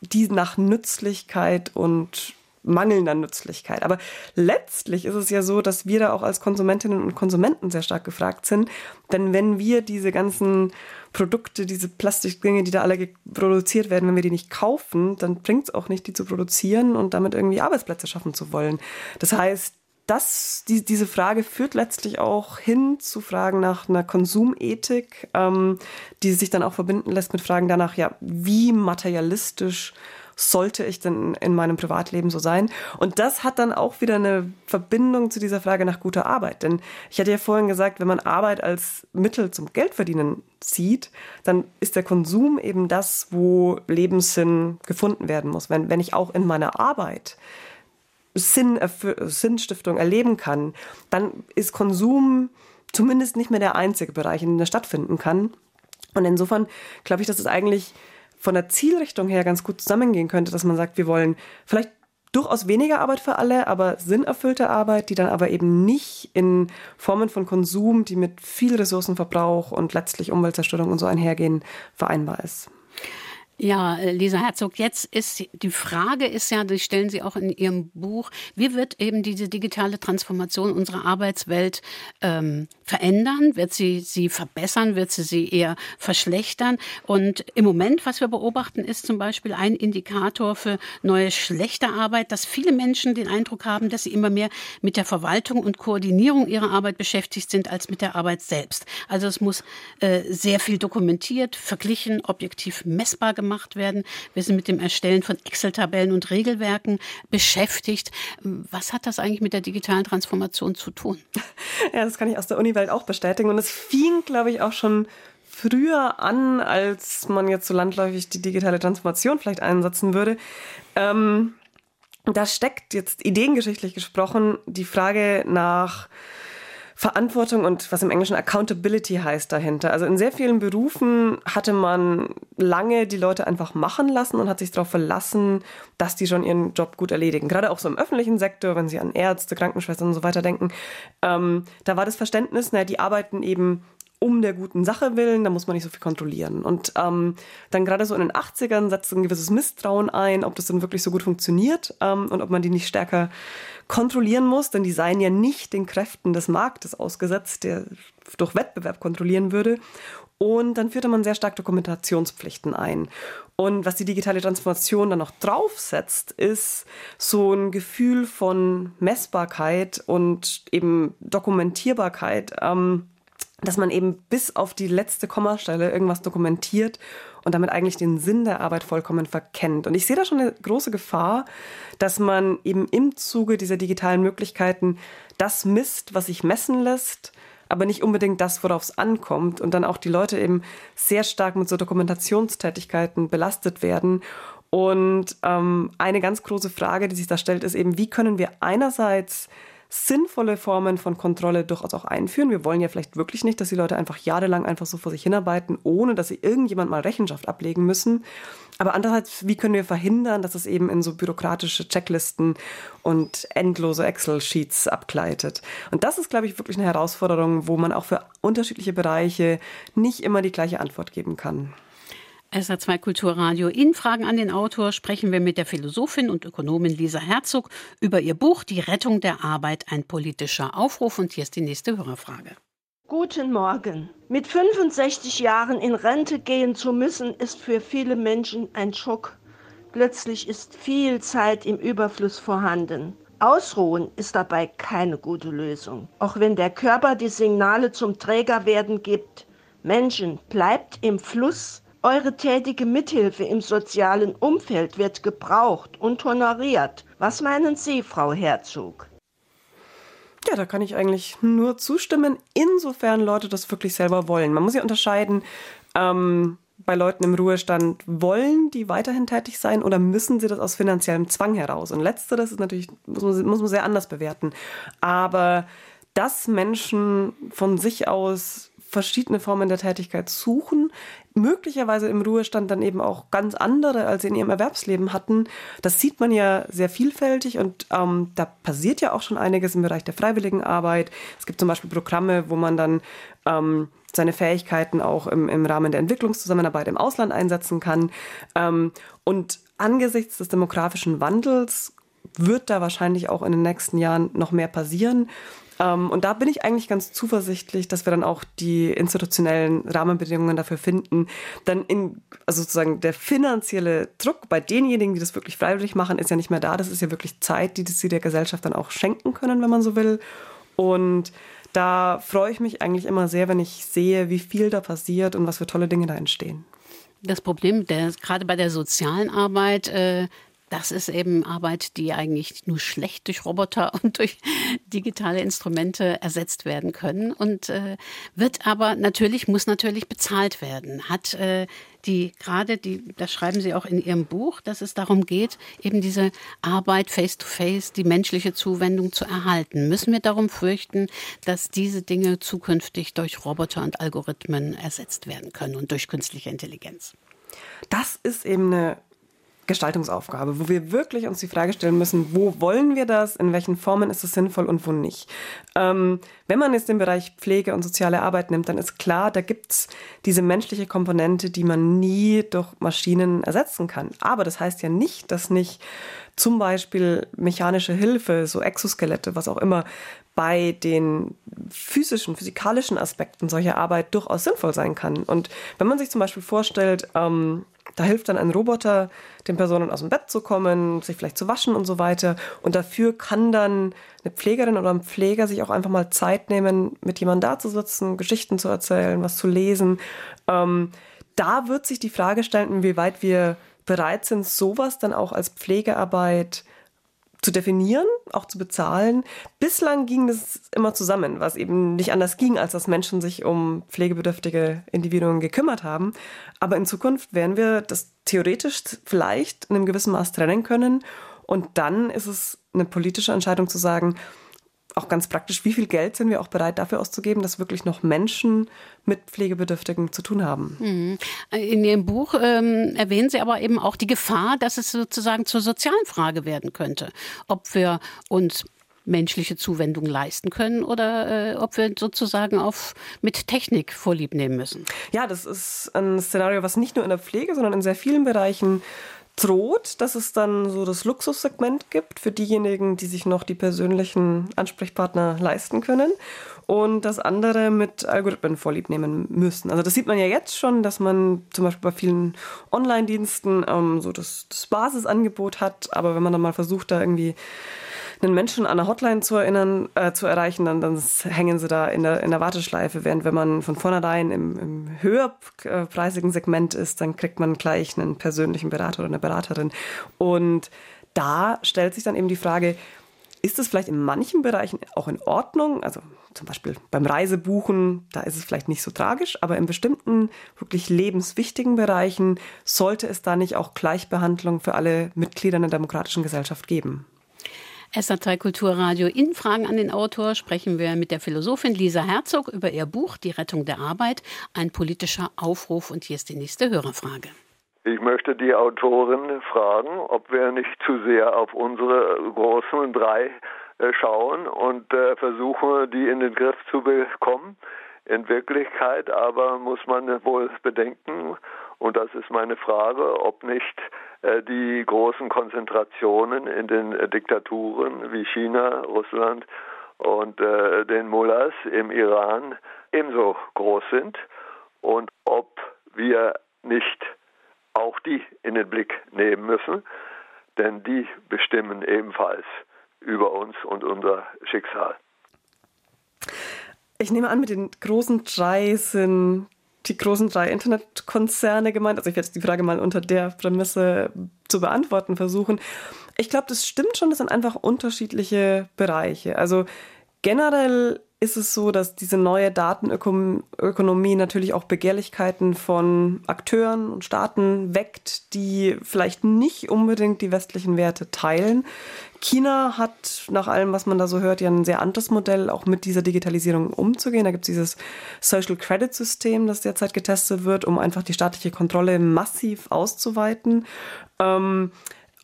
die nach Nützlichkeit und mangelnder Nützlichkeit. Aber letztlich ist es ja so, dass wir da auch als Konsumentinnen und Konsumenten sehr stark gefragt sind. Denn wenn wir diese ganzen Produkte, diese Plastikdinge, die da alle produziert werden, wenn wir die nicht kaufen, dann bringt es auch nicht, die zu produzieren und damit irgendwie Arbeitsplätze schaffen zu wollen. Das heißt, das, die, diese Frage führt letztlich auch hin zu Fragen nach einer Konsumethik, ähm, die sich dann auch verbinden lässt mit Fragen danach, ja, wie materialistisch sollte ich denn in meinem Privatleben so sein? Und das hat dann auch wieder eine Verbindung zu dieser Frage nach guter Arbeit. Denn ich hatte ja vorhin gesagt, wenn man Arbeit als Mittel zum Geldverdienen sieht, dann ist der Konsum eben das, wo Lebenssinn gefunden werden muss. Wenn, wenn ich auch in meiner Arbeit Sinn, Sinnstiftung erleben kann, dann ist Konsum zumindest nicht mehr der einzige Bereich, in dem er stattfinden kann. Und insofern glaube ich, dass es eigentlich von der Zielrichtung her ganz gut zusammengehen könnte, dass man sagt, wir wollen vielleicht durchaus weniger Arbeit für alle, aber sinnerfüllte Arbeit, die dann aber eben nicht in Formen von Konsum, die mit viel Ressourcenverbrauch und letztlich Umweltzerstörung und so einhergehen, vereinbar ist. Ja, äh, Lisa Herzog, jetzt ist die Frage ist ja, die stellen Sie auch in Ihrem Buch, wie wird eben diese digitale Transformation unserer Arbeitswelt ähm, verändern? Wird sie sie verbessern? Wird sie sie eher verschlechtern? Und im Moment, was wir beobachten, ist zum Beispiel ein Indikator für neue schlechte Arbeit, dass viele Menschen den Eindruck haben, dass sie immer mehr mit der Verwaltung und Koordinierung ihrer Arbeit beschäftigt sind als mit der Arbeit selbst. Also es muss äh, sehr viel dokumentiert, verglichen, objektiv messbar gemacht gemacht werden. Wir sind mit dem Erstellen von Excel-Tabellen und Regelwerken beschäftigt. Was hat das eigentlich mit der digitalen Transformation zu tun? Ja, das kann ich aus der Uni-Welt auch bestätigen. Und es fing, glaube ich, auch schon früher an, als man jetzt so landläufig die digitale Transformation vielleicht einsetzen würde. Ähm, da steckt jetzt ideengeschichtlich gesprochen die Frage nach Verantwortung und was im Englischen Accountability heißt dahinter. Also in sehr vielen Berufen hatte man lange die Leute einfach machen lassen und hat sich darauf verlassen, dass die schon ihren Job gut erledigen. Gerade auch so im öffentlichen Sektor, wenn Sie an Ärzte, Krankenschwestern und so weiter denken, ähm, da war das Verständnis, naja, die arbeiten eben um der guten Sache willen, da muss man nicht so viel kontrollieren. Und ähm, dann gerade so in den 80ern setzt ein gewisses Misstrauen ein, ob das denn wirklich so gut funktioniert ähm, und ob man die nicht stärker kontrollieren muss, denn die seien ja nicht den Kräften des Marktes ausgesetzt, der durch Wettbewerb kontrollieren würde. Und dann führte man sehr stark Dokumentationspflichten ein. Und was die digitale Transformation dann noch draufsetzt, ist so ein Gefühl von Messbarkeit und eben Dokumentierbarkeit. Ähm, dass man eben bis auf die letzte Kommastelle irgendwas dokumentiert und damit eigentlich den Sinn der Arbeit vollkommen verkennt. Und ich sehe da schon eine große Gefahr, dass man eben im Zuge dieser digitalen Möglichkeiten das misst, was sich messen lässt, aber nicht unbedingt das, worauf es ankommt. Und dann auch die Leute eben sehr stark mit so Dokumentationstätigkeiten belastet werden. Und ähm, eine ganz große Frage, die sich da stellt, ist eben, wie können wir einerseits sinnvolle Formen von Kontrolle durchaus auch einführen. Wir wollen ja vielleicht wirklich nicht, dass die Leute einfach jahrelang einfach so vor sich hinarbeiten, ohne dass sie irgendjemand mal Rechenschaft ablegen müssen. Aber andererseits, wie können wir verhindern, dass es eben in so bürokratische Checklisten und endlose Excel-Sheets abgleitet? Und das ist, glaube ich, wirklich eine Herausforderung, wo man auch für unterschiedliche Bereiche nicht immer die gleiche Antwort geben kann. SA2 Kulturradio. In Fragen an den Autor sprechen wir mit der Philosophin und Ökonomin Lisa Herzog über ihr Buch Die Rettung der Arbeit, ein politischer Aufruf. Und hier ist die nächste Hörerfrage. Guten Morgen. Mit 65 Jahren in Rente gehen zu müssen, ist für viele Menschen ein Schock. Plötzlich ist viel Zeit im Überfluss vorhanden. Ausruhen ist dabei keine gute Lösung. Auch wenn der Körper die Signale zum Trägerwerden gibt. Menschen, bleibt im Fluss, eure tätige Mithilfe im sozialen Umfeld wird gebraucht und honoriert. Was meinen Sie, Frau Herzog? Ja, da kann ich eigentlich nur zustimmen, insofern Leute das wirklich selber wollen. Man muss ja unterscheiden, ähm, bei Leuten im Ruhestand, wollen die weiterhin tätig sein oder müssen sie das aus finanziellem Zwang heraus? Und letzteres ist natürlich, muss man, muss man sehr anders bewerten. Aber dass Menschen von sich aus verschiedene Formen der Tätigkeit suchen, möglicherweise im Ruhestand dann eben auch ganz andere, als sie in ihrem Erwerbsleben hatten. Das sieht man ja sehr vielfältig und ähm, da passiert ja auch schon einiges im Bereich der freiwilligen Arbeit. Es gibt zum Beispiel Programme, wo man dann ähm, seine Fähigkeiten auch im, im Rahmen der Entwicklungszusammenarbeit im Ausland einsetzen kann. Ähm, und angesichts des demografischen Wandels wird da wahrscheinlich auch in den nächsten Jahren noch mehr passieren. Ähm, und da bin ich eigentlich ganz zuversichtlich, dass wir dann auch die institutionellen Rahmenbedingungen dafür finden. Dann in, also sozusagen der finanzielle Druck bei denjenigen, die das wirklich freiwillig machen, ist ja nicht mehr da. Das ist ja wirklich Zeit, die sie der Gesellschaft dann auch schenken können, wenn man so will. Und da freue ich mich eigentlich immer sehr, wenn ich sehe, wie viel da passiert und was für tolle Dinge da entstehen. Das Problem, der, gerade bei der sozialen Arbeit, äh, das ist eben Arbeit, die eigentlich nur schlecht durch Roboter und durch digitale Instrumente ersetzt werden können und äh, wird aber natürlich, muss natürlich bezahlt werden. Hat äh, die gerade, die, das schreiben Sie auch in Ihrem Buch, dass es darum geht, eben diese Arbeit face to face, die menschliche Zuwendung zu erhalten. Müssen wir darum fürchten, dass diese Dinge zukünftig durch Roboter und Algorithmen ersetzt werden können und durch künstliche Intelligenz? Das ist eben eine Gestaltungsaufgabe, wo wir wirklich uns die Frage stellen müssen, wo wollen wir das, in welchen Formen ist es sinnvoll und wo nicht. Ähm, wenn man jetzt den Bereich Pflege und soziale Arbeit nimmt, dann ist klar, da gibt es diese menschliche Komponente, die man nie durch Maschinen ersetzen kann. Aber das heißt ja nicht, dass nicht zum Beispiel mechanische Hilfe, so Exoskelette, was auch immer, bei den physischen, physikalischen Aspekten solcher Arbeit durchaus sinnvoll sein kann. Und wenn man sich zum Beispiel vorstellt, ähm, da hilft dann ein Roboter, den Personen aus dem Bett zu kommen, sich vielleicht zu waschen und so weiter. Und dafür kann dann eine Pflegerin oder ein Pfleger sich auch einfach mal Zeit nehmen, mit jemandem da zu sitzen, Geschichten zu erzählen, was zu lesen. Ähm, da wird sich die Frage stellen, inwieweit wir bereit sind, sowas dann auch als Pflegearbeit zu definieren, auch zu bezahlen. Bislang ging das immer zusammen, was eben nicht anders ging, als dass Menschen sich um pflegebedürftige Individuen gekümmert haben. Aber in Zukunft werden wir das theoretisch vielleicht in einem gewissen Maß trennen können. Und dann ist es eine politische Entscheidung zu sagen, auch ganz praktisch, wie viel Geld sind wir auch bereit dafür auszugeben, dass wirklich noch Menschen mit Pflegebedürftigen zu tun haben. Mhm. In Ihrem Buch ähm, erwähnen Sie aber eben auch die Gefahr, dass es sozusagen zur sozialen Frage werden könnte, ob wir uns menschliche Zuwendung leisten können oder äh, ob wir sozusagen auf mit Technik Vorlieb nehmen müssen. Ja, das ist ein Szenario, was nicht nur in der Pflege, sondern in sehr vielen Bereichen droht, dass es dann so das Luxussegment gibt für diejenigen, die sich noch die persönlichen Ansprechpartner leisten können und das andere mit Algorithmen vorlieb nehmen müssen. Also das sieht man ja jetzt schon, dass man zum Beispiel bei vielen Online-Diensten ähm, so das, das Basisangebot hat, aber wenn man dann mal versucht, da irgendwie einen Menschen an der Hotline zu erinnern, äh, zu erreichen, dann, dann hängen sie da in der, in der Warteschleife. Während wenn man von vornherein im, im höherpreisigen Segment ist, dann kriegt man gleich einen persönlichen Berater oder eine Beraterin. Und da stellt sich dann eben die Frage, ist es vielleicht in manchen Bereichen auch in Ordnung? Also zum Beispiel beim Reisebuchen, da ist es vielleicht nicht so tragisch, aber in bestimmten wirklich lebenswichtigen Bereichen sollte es da nicht auch Gleichbehandlung für alle Mitglieder einer demokratischen Gesellschaft geben? SA3 Kulturradio in Fragen an den Autor sprechen wir mit der Philosophin Lisa Herzog über ihr Buch Die Rettung der Arbeit, ein politischer Aufruf. Und hier ist die nächste Hörerfrage. Ich möchte die Autorin fragen, ob wir nicht zu sehr auf unsere großen drei äh, schauen und äh, versuchen, die in den Griff zu bekommen. In Wirklichkeit aber muss man wohl bedenken, und das ist meine Frage, ob nicht äh, die großen Konzentrationen in den äh, Diktaturen wie China, Russland und äh, den Mullahs im Iran ebenso groß sind und ob wir nicht auch die in den Blick nehmen müssen, denn die bestimmen ebenfalls über uns und unser Schicksal. Ich nehme an, mit den großen drei sind die großen drei Internetkonzerne gemeint. Also ich werde die Frage mal unter der Prämisse zu beantworten versuchen. Ich glaube, das stimmt schon, das sind einfach unterschiedliche Bereiche. Also generell ist es so, dass diese neue Datenökonomie natürlich auch Begehrlichkeiten von Akteuren und Staaten weckt, die vielleicht nicht unbedingt die westlichen Werte teilen. China hat nach allem, was man da so hört, ja ein sehr anderes Modell, auch mit dieser Digitalisierung umzugehen. Da gibt es dieses Social Credit System, das derzeit getestet wird, um einfach die staatliche Kontrolle massiv auszuweiten. Ähm,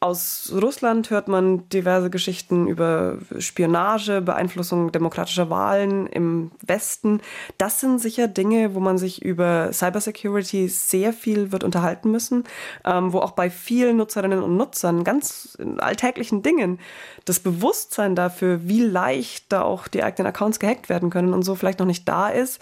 aus Russland hört man diverse Geschichten über Spionage, Beeinflussung demokratischer Wahlen im Westen. Das sind sicher Dinge, wo man sich über Cybersecurity sehr viel wird unterhalten müssen, ähm, wo auch bei vielen Nutzerinnen und Nutzern ganz alltäglichen Dingen das Bewusstsein dafür, wie leicht da auch die eigenen Accounts gehackt werden können und so vielleicht noch nicht da ist.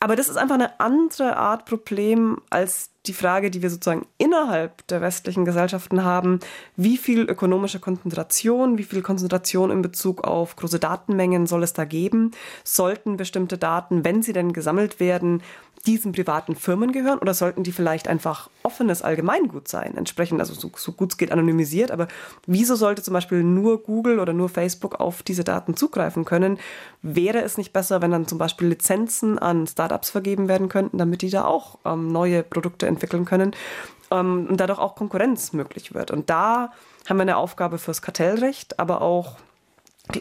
Aber das ist einfach eine andere Art Problem als die Frage, die wir sozusagen innerhalb der westlichen Gesellschaften haben, wie viel ökonomische Konzentration, wie viel Konzentration in Bezug auf große Datenmengen soll es da geben? Sollten bestimmte Daten, wenn sie denn gesammelt werden, diesen privaten Firmen gehören oder sollten die vielleicht einfach offenes Allgemeingut sein, entsprechend, also so, so gut es geht anonymisiert, aber wieso sollte zum Beispiel nur Google oder nur Facebook auf diese Daten zugreifen können? Wäre es nicht besser, wenn dann zum Beispiel Lizenzen an Startups vergeben werden könnten, damit die da auch ähm, neue Produkte entwickeln können ähm, und dadurch auch Konkurrenz möglich wird? Und da haben wir eine Aufgabe fürs Kartellrecht, aber auch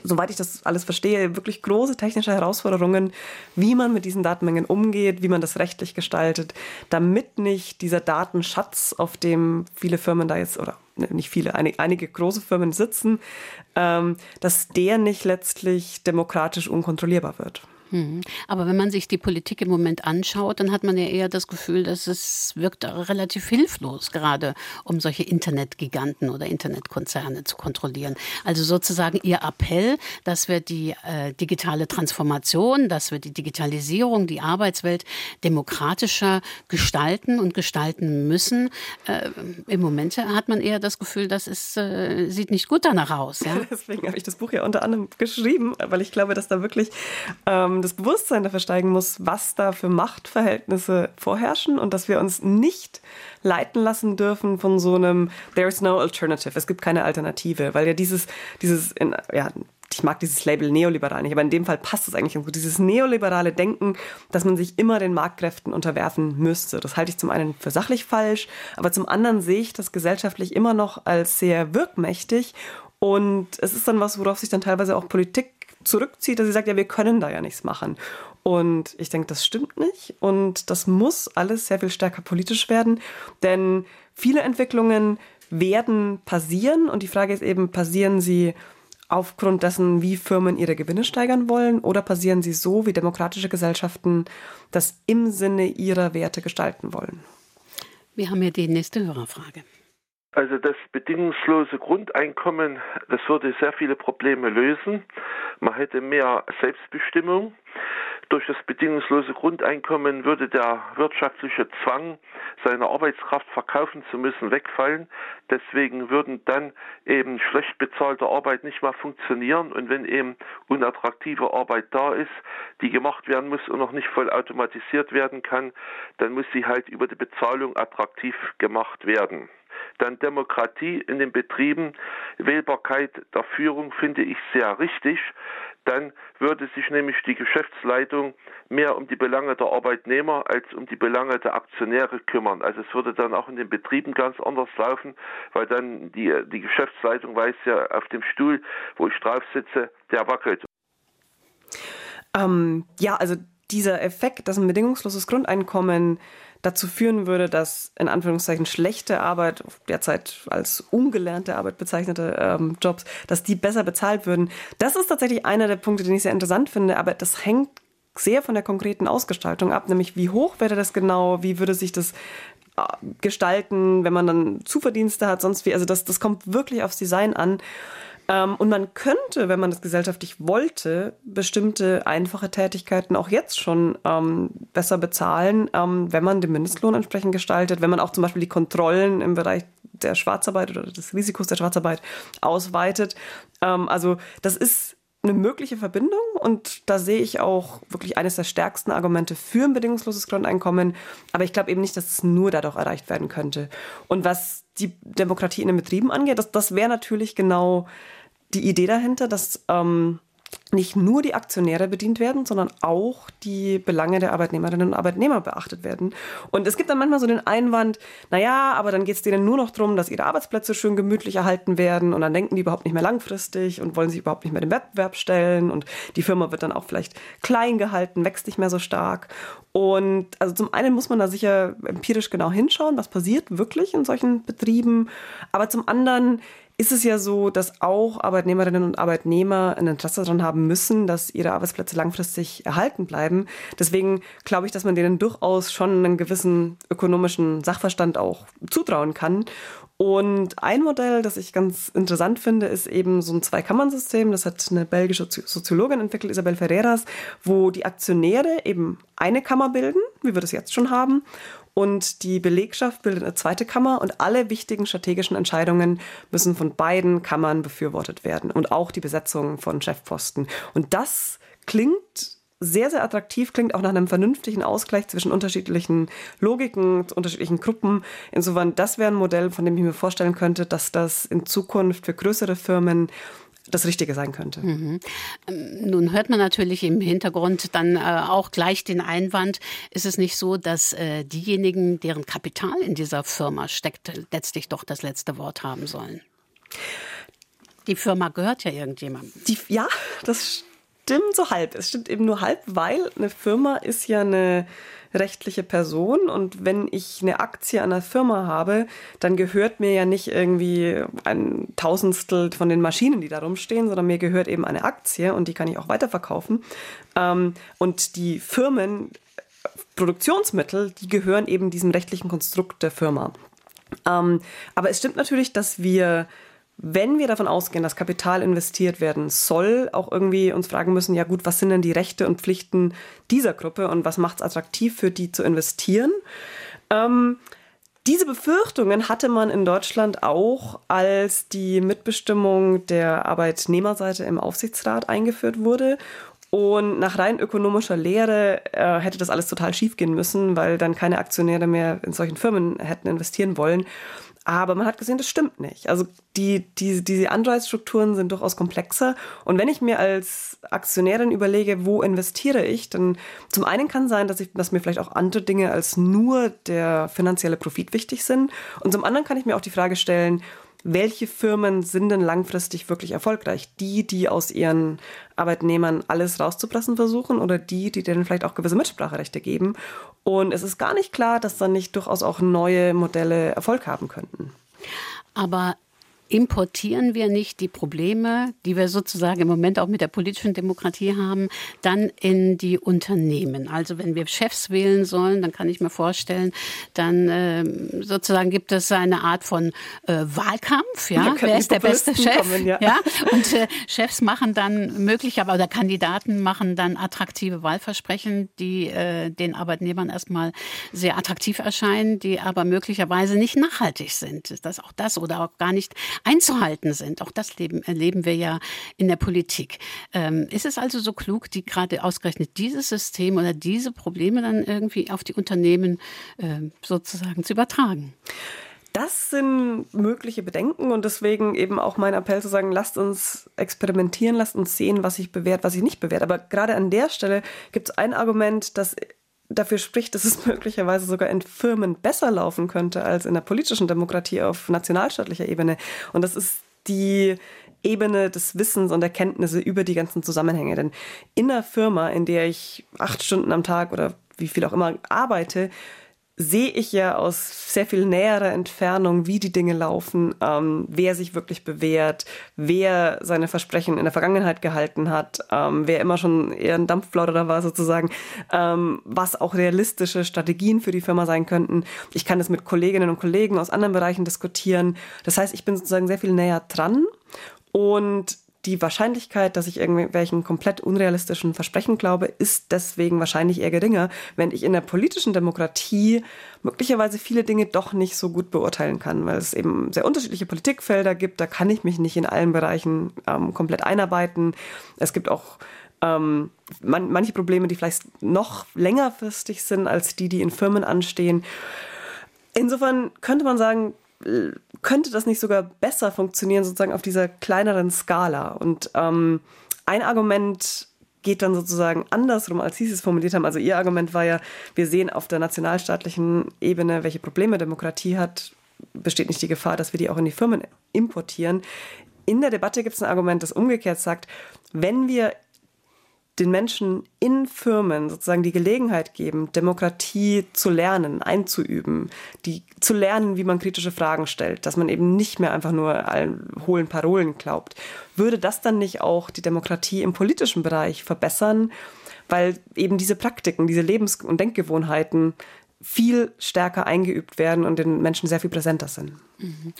soweit ich das alles verstehe, wirklich große technische Herausforderungen, wie man mit diesen Datenmengen umgeht, wie man das rechtlich gestaltet, damit nicht dieser Datenschatz, auf dem viele Firmen da jetzt oder nicht viele, einige große Firmen sitzen, ähm, dass der nicht letztlich demokratisch unkontrollierbar wird. Mhm. Aber wenn man sich die Politik im Moment anschaut, dann hat man ja eher das Gefühl, dass es wirkt relativ hilflos, gerade um solche Internetgiganten oder Internetkonzerne zu kontrollieren. Also sozusagen Ihr Appell, dass wir die äh, digitale Transformation, dass wir die Digitalisierung, die Arbeitswelt demokratischer gestalten und gestalten müssen. Äh, Im Moment hat man eher das Gefühl, das ist, äh, sieht nicht gut danach aus. Ja? Deswegen habe ich das Buch ja unter anderem geschrieben, weil ich glaube, dass da wirklich ähm, das Bewusstsein dafür steigen muss, was da für Machtverhältnisse vorherrschen und dass wir uns nicht leiten lassen dürfen von so einem There is no alternative. Es gibt keine Alternative, weil ja dieses, dieses, in, ja, ich mag dieses Label neoliberal nicht, aber in dem Fall passt es eigentlich gut. Dieses neoliberale Denken, dass man sich immer den Marktkräften unterwerfen müsste. Das halte ich zum einen für sachlich falsch, aber zum anderen sehe ich das gesellschaftlich immer noch als sehr wirkmächtig. Und es ist dann was, worauf sich dann teilweise auch Politik zurückzieht, dass sie sagt, ja, wir können da ja nichts machen. Und ich denke, das stimmt nicht. Und das muss alles sehr viel stärker politisch werden, denn viele Entwicklungen werden passieren. Und die Frage ist eben, passieren sie aufgrund dessen, wie Firmen ihre Gewinne steigern wollen, oder passieren sie so, wie demokratische Gesellschaften das im Sinne ihrer Werte gestalten wollen? Wir haben hier die nächste Hörerfrage. Also das bedingungslose Grundeinkommen, das würde sehr viele Probleme lösen. Man hätte mehr Selbstbestimmung. Durch das bedingungslose Grundeinkommen würde der wirtschaftliche Zwang, seine Arbeitskraft verkaufen zu müssen, wegfallen. Deswegen würden dann eben schlecht bezahlte Arbeit nicht mehr funktionieren. Und wenn eben unattraktive Arbeit da ist, die gemacht werden muss und noch nicht voll automatisiert werden kann, dann muss sie halt über die Bezahlung attraktiv gemacht werden. Dann Demokratie in den Betrieben, Wählbarkeit der Führung finde ich sehr richtig. Dann würde sich nämlich die Geschäftsleitung mehr um die Belange der Arbeitnehmer als um die Belange der Aktionäre kümmern. Also es würde dann auch in den Betrieben ganz anders laufen, weil dann die, die Geschäftsleitung weiß ja, auf dem Stuhl, wo ich drauf sitze, der wackelt. Ähm, ja, also dieser Effekt, dass ein bedingungsloses Grundeinkommen dazu führen würde, dass in Anführungszeichen schlechte Arbeit, derzeit als ungelernte Arbeit bezeichnete ähm, Jobs, dass die besser bezahlt würden. Das ist tatsächlich einer der Punkte, den ich sehr interessant finde, aber das hängt sehr von der konkreten Ausgestaltung ab, nämlich wie hoch wäre das genau, wie würde sich das äh, gestalten, wenn man dann Zuverdienste hat, sonst wie. Also das, das kommt wirklich aufs Design an. Ähm, und man könnte, wenn man das gesellschaftlich wollte, bestimmte einfache Tätigkeiten auch jetzt schon ähm, besser bezahlen, ähm, wenn man den Mindestlohn entsprechend gestaltet, wenn man auch zum Beispiel die Kontrollen im Bereich der Schwarzarbeit oder des Risikos der Schwarzarbeit ausweitet. Also das ist eine mögliche Verbindung und da sehe ich auch wirklich eines der stärksten Argumente für ein bedingungsloses Grundeinkommen. Aber ich glaube eben nicht, dass es nur dadurch erreicht werden könnte. Und was die Demokratie in den Betrieben angeht, das, das wäre natürlich genau die Idee dahinter, dass ähm, nicht nur die Aktionäre bedient werden, sondern auch die Belange der Arbeitnehmerinnen und Arbeitnehmer beachtet werden. Und es gibt dann manchmal so den Einwand, naja, aber dann geht es denen nur noch darum, dass ihre Arbeitsplätze schön gemütlich erhalten werden und dann denken die überhaupt nicht mehr langfristig und wollen sich überhaupt nicht mehr dem Wettbewerb stellen und die Firma wird dann auch vielleicht klein gehalten, wächst nicht mehr so stark. Und also zum einen muss man da sicher empirisch genau hinschauen, was passiert wirklich in solchen Betrieben, aber zum anderen ist es ja so, dass auch Arbeitnehmerinnen und Arbeitnehmer ein Interesse daran haben müssen, dass ihre Arbeitsplätze langfristig erhalten bleiben. Deswegen glaube ich, dass man denen durchaus schon einen gewissen ökonomischen Sachverstand auch zutrauen kann. Und ein Modell, das ich ganz interessant finde, ist eben so ein Zweikammern-System. Das hat eine belgische Soziologin entwickelt, Isabel Ferreras, wo die Aktionäre eben eine Kammer bilden, wie wir das jetzt schon haben, und die Belegschaft bildet eine zweite Kammer und alle wichtigen strategischen Entscheidungen müssen von beiden Kammern befürwortet werden und auch die Besetzung von Chefposten. Und das klingt sehr, sehr attraktiv, klingt auch nach einem vernünftigen Ausgleich zwischen unterschiedlichen Logiken, unterschiedlichen Gruppen. Insofern, das wäre ein Modell, von dem ich mir vorstellen könnte, dass das in Zukunft für größere Firmen das Richtige sein könnte. Mhm. Ähm, nun hört man natürlich im Hintergrund dann äh, auch gleich den Einwand, ist es nicht so, dass äh, diejenigen, deren Kapital in dieser Firma steckt, letztlich doch das letzte Wort haben sollen? Die Firma gehört ja irgendjemandem. Die, ja, das stimmt so halb. Es stimmt eben nur halb, weil eine Firma ist ja eine rechtliche Person und wenn ich eine Aktie an einer Firma habe, dann gehört mir ja nicht irgendwie ein Tausendstel von den Maschinen, die da rumstehen, sondern mir gehört eben eine Aktie und die kann ich auch weiterverkaufen. Ähm, und die Firmen, Produktionsmittel, die gehören eben diesem rechtlichen Konstrukt der Firma. Ähm, aber es stimmt natürlich, dass wir wenn wir davon ausgehen, dass Kapital investiert werden soll, auch irgendwie uns fragen müssen, ja gut, was sind denn die Rechte und Pflichten dieser Gruppe und was macht es attraktiv für die zu investieren? Ähm, diese Befürchtungen hatte man in Deutschland auch, als die Mitbestimmung der Arbeitnehmerseite im Aufsichtsrat eingeführt wurde. Und nach rein ökonomischer Lehre äh, hätte das alles total schief gehen müssen, weil dann keine Aktionäre mehr in solchen Firmen hätten investieren wollen. Aber man hat gesehen, das stimmt nicht. Also die, die, diese Anreizstrukturen sind durchaus komplexer. Und wenn ich mir als Aktionärin überlege, wo investiere ich, dann zum einen kann sein, dass, ich, dass mir vielleicht auch andere Dinge als nur der finanzielle Profit wichtig sind. Und zum anderen kann ich mir auch die Frage stellen, welche Firmen sind denn langfristig wirklich erfolgreich? Die, die aus ihren Arbeitnehmern alles rauszupressen versuchen oder die, die denen vielleicht auch gewisse Mitspracherechte geben? Und es ist gar nicht klar, dass dann nicht durchaus auch neue Modelle Erfolg haben könnten. Aber importieren wir nicht die Probleme, die wir sozusagen im Moment auch mit der politischen Demokratie haben, dann in die Unternehmen. Also wenn wir Chefs wählen sollen, dann kann ich mir vorstellen, dann äh, sozusagen gibt es eine Art von äh, Wahlkampf. Ja, wer ist der beste Chef? Kommen, ja. ja. Und äh, Chefs machen dann möglicherweise oder Kandidaten machen dann attraktive Wahlversprechen, die äh, den Arbeitnehmern erstmal sehr attraktiv erscheinen, die aber möglicherweise nicht nachhaltig sind. Ist das auch das oder auch gar nicht einzuhalten sind. Auch das leben, erleben wir ja in der Politik. Ähm, ist es also so klug, die gerade ausgerechnet dieses System oder diese Probleme dann irgendwie auf die Unternehmen äh, sozusagen zu übertragen? Das sind mögliche Bedenken und deswegen eben auch mein Appell zu sagen, lasst uns experimentieren, lasst uns sehen, was sich bewährt, was sich nicht bewährt. Aber gerade an der Stelle gibt es ein Argument, das dafür spricht, dass es möglicherweise sogar in Firmen besser laufen könnte als in der politischen Demokratie auf nationalstaatlicher Ebene. Und das ist die Ebene des Wissens und Erkenntnisse über die ganzen Zusammenhänge. Denn in einer Firma, in der ich acht Stunden am Tag oder wie viel auch immer arbeite, sehe ich ja aus sehr viel näherer Entfernung, wie die Dinge laufen, ähm, wer sich wirklich bewährt, wer seine Versprechen in der Vergangenheit gehalten hat, ähm, wer immer schon eher ein Dampfplauderer war sozusagen, ähm, was auch realistische Strategien für die Firma sein könnten. Ich kann das mit Kolleginnen und Kollegen aus anderen Bereichen diskutieren. Das heißt, ich bin sozusagen sehr viel näher dran und die Wahrscheinlichkeit, dass ich irgendwelchen komplett unrealistischen Versprechen glaube, ist deswegen wahrscheinlich eher geringer, wenn ich in der politischen Demokratie möglicherweise viele Dinge doch nicht so gut beurteilen kann, weil es eben sehr unterschiedliche Politikfelder gibt. Da kann ich mich nicht in allen Bereichen ähm, komplett einarbeiten. Es gibt auch ähm, man, manche Probleme, die vielleicht noch längerfristig sind als die, die in Firmen anstehen. Insofern könnte man sagen, könnte das nicht sogar besser funktionieren, sozusagen auf dieser kleineren Skala? Und ähm, ein Argument geht dann sozusagen andersrum, als Sie es formuliert haben. Also Ihr Argument war ja, wir sehen auf der nationalstaatlichen Ebene, welche Probleme Demokratie hat, besteht nicht die Gefahr, dass wir die auch in die Firmen importieren. In der Debatte gibt es ein Argument, das umgekehrt sagt, wenn wir den Menschen in Firmen sozusagen die Gelegenheit geben, Demokratie zu lernen, einzuüben, die zu lernen, wie man kritische Fragen stellt, dass man eben nicht mehr einfach nur allen hohlen Parolen glaubt, würde das dann nicht auch die Demokratie im politischen Bereich verbessern? Weil eben diese Praktiken, diese Lebens- und Denkgewohnheiten viel stärker eingeübt werden und den Menschen sehr viel präsenter sind. Mhm.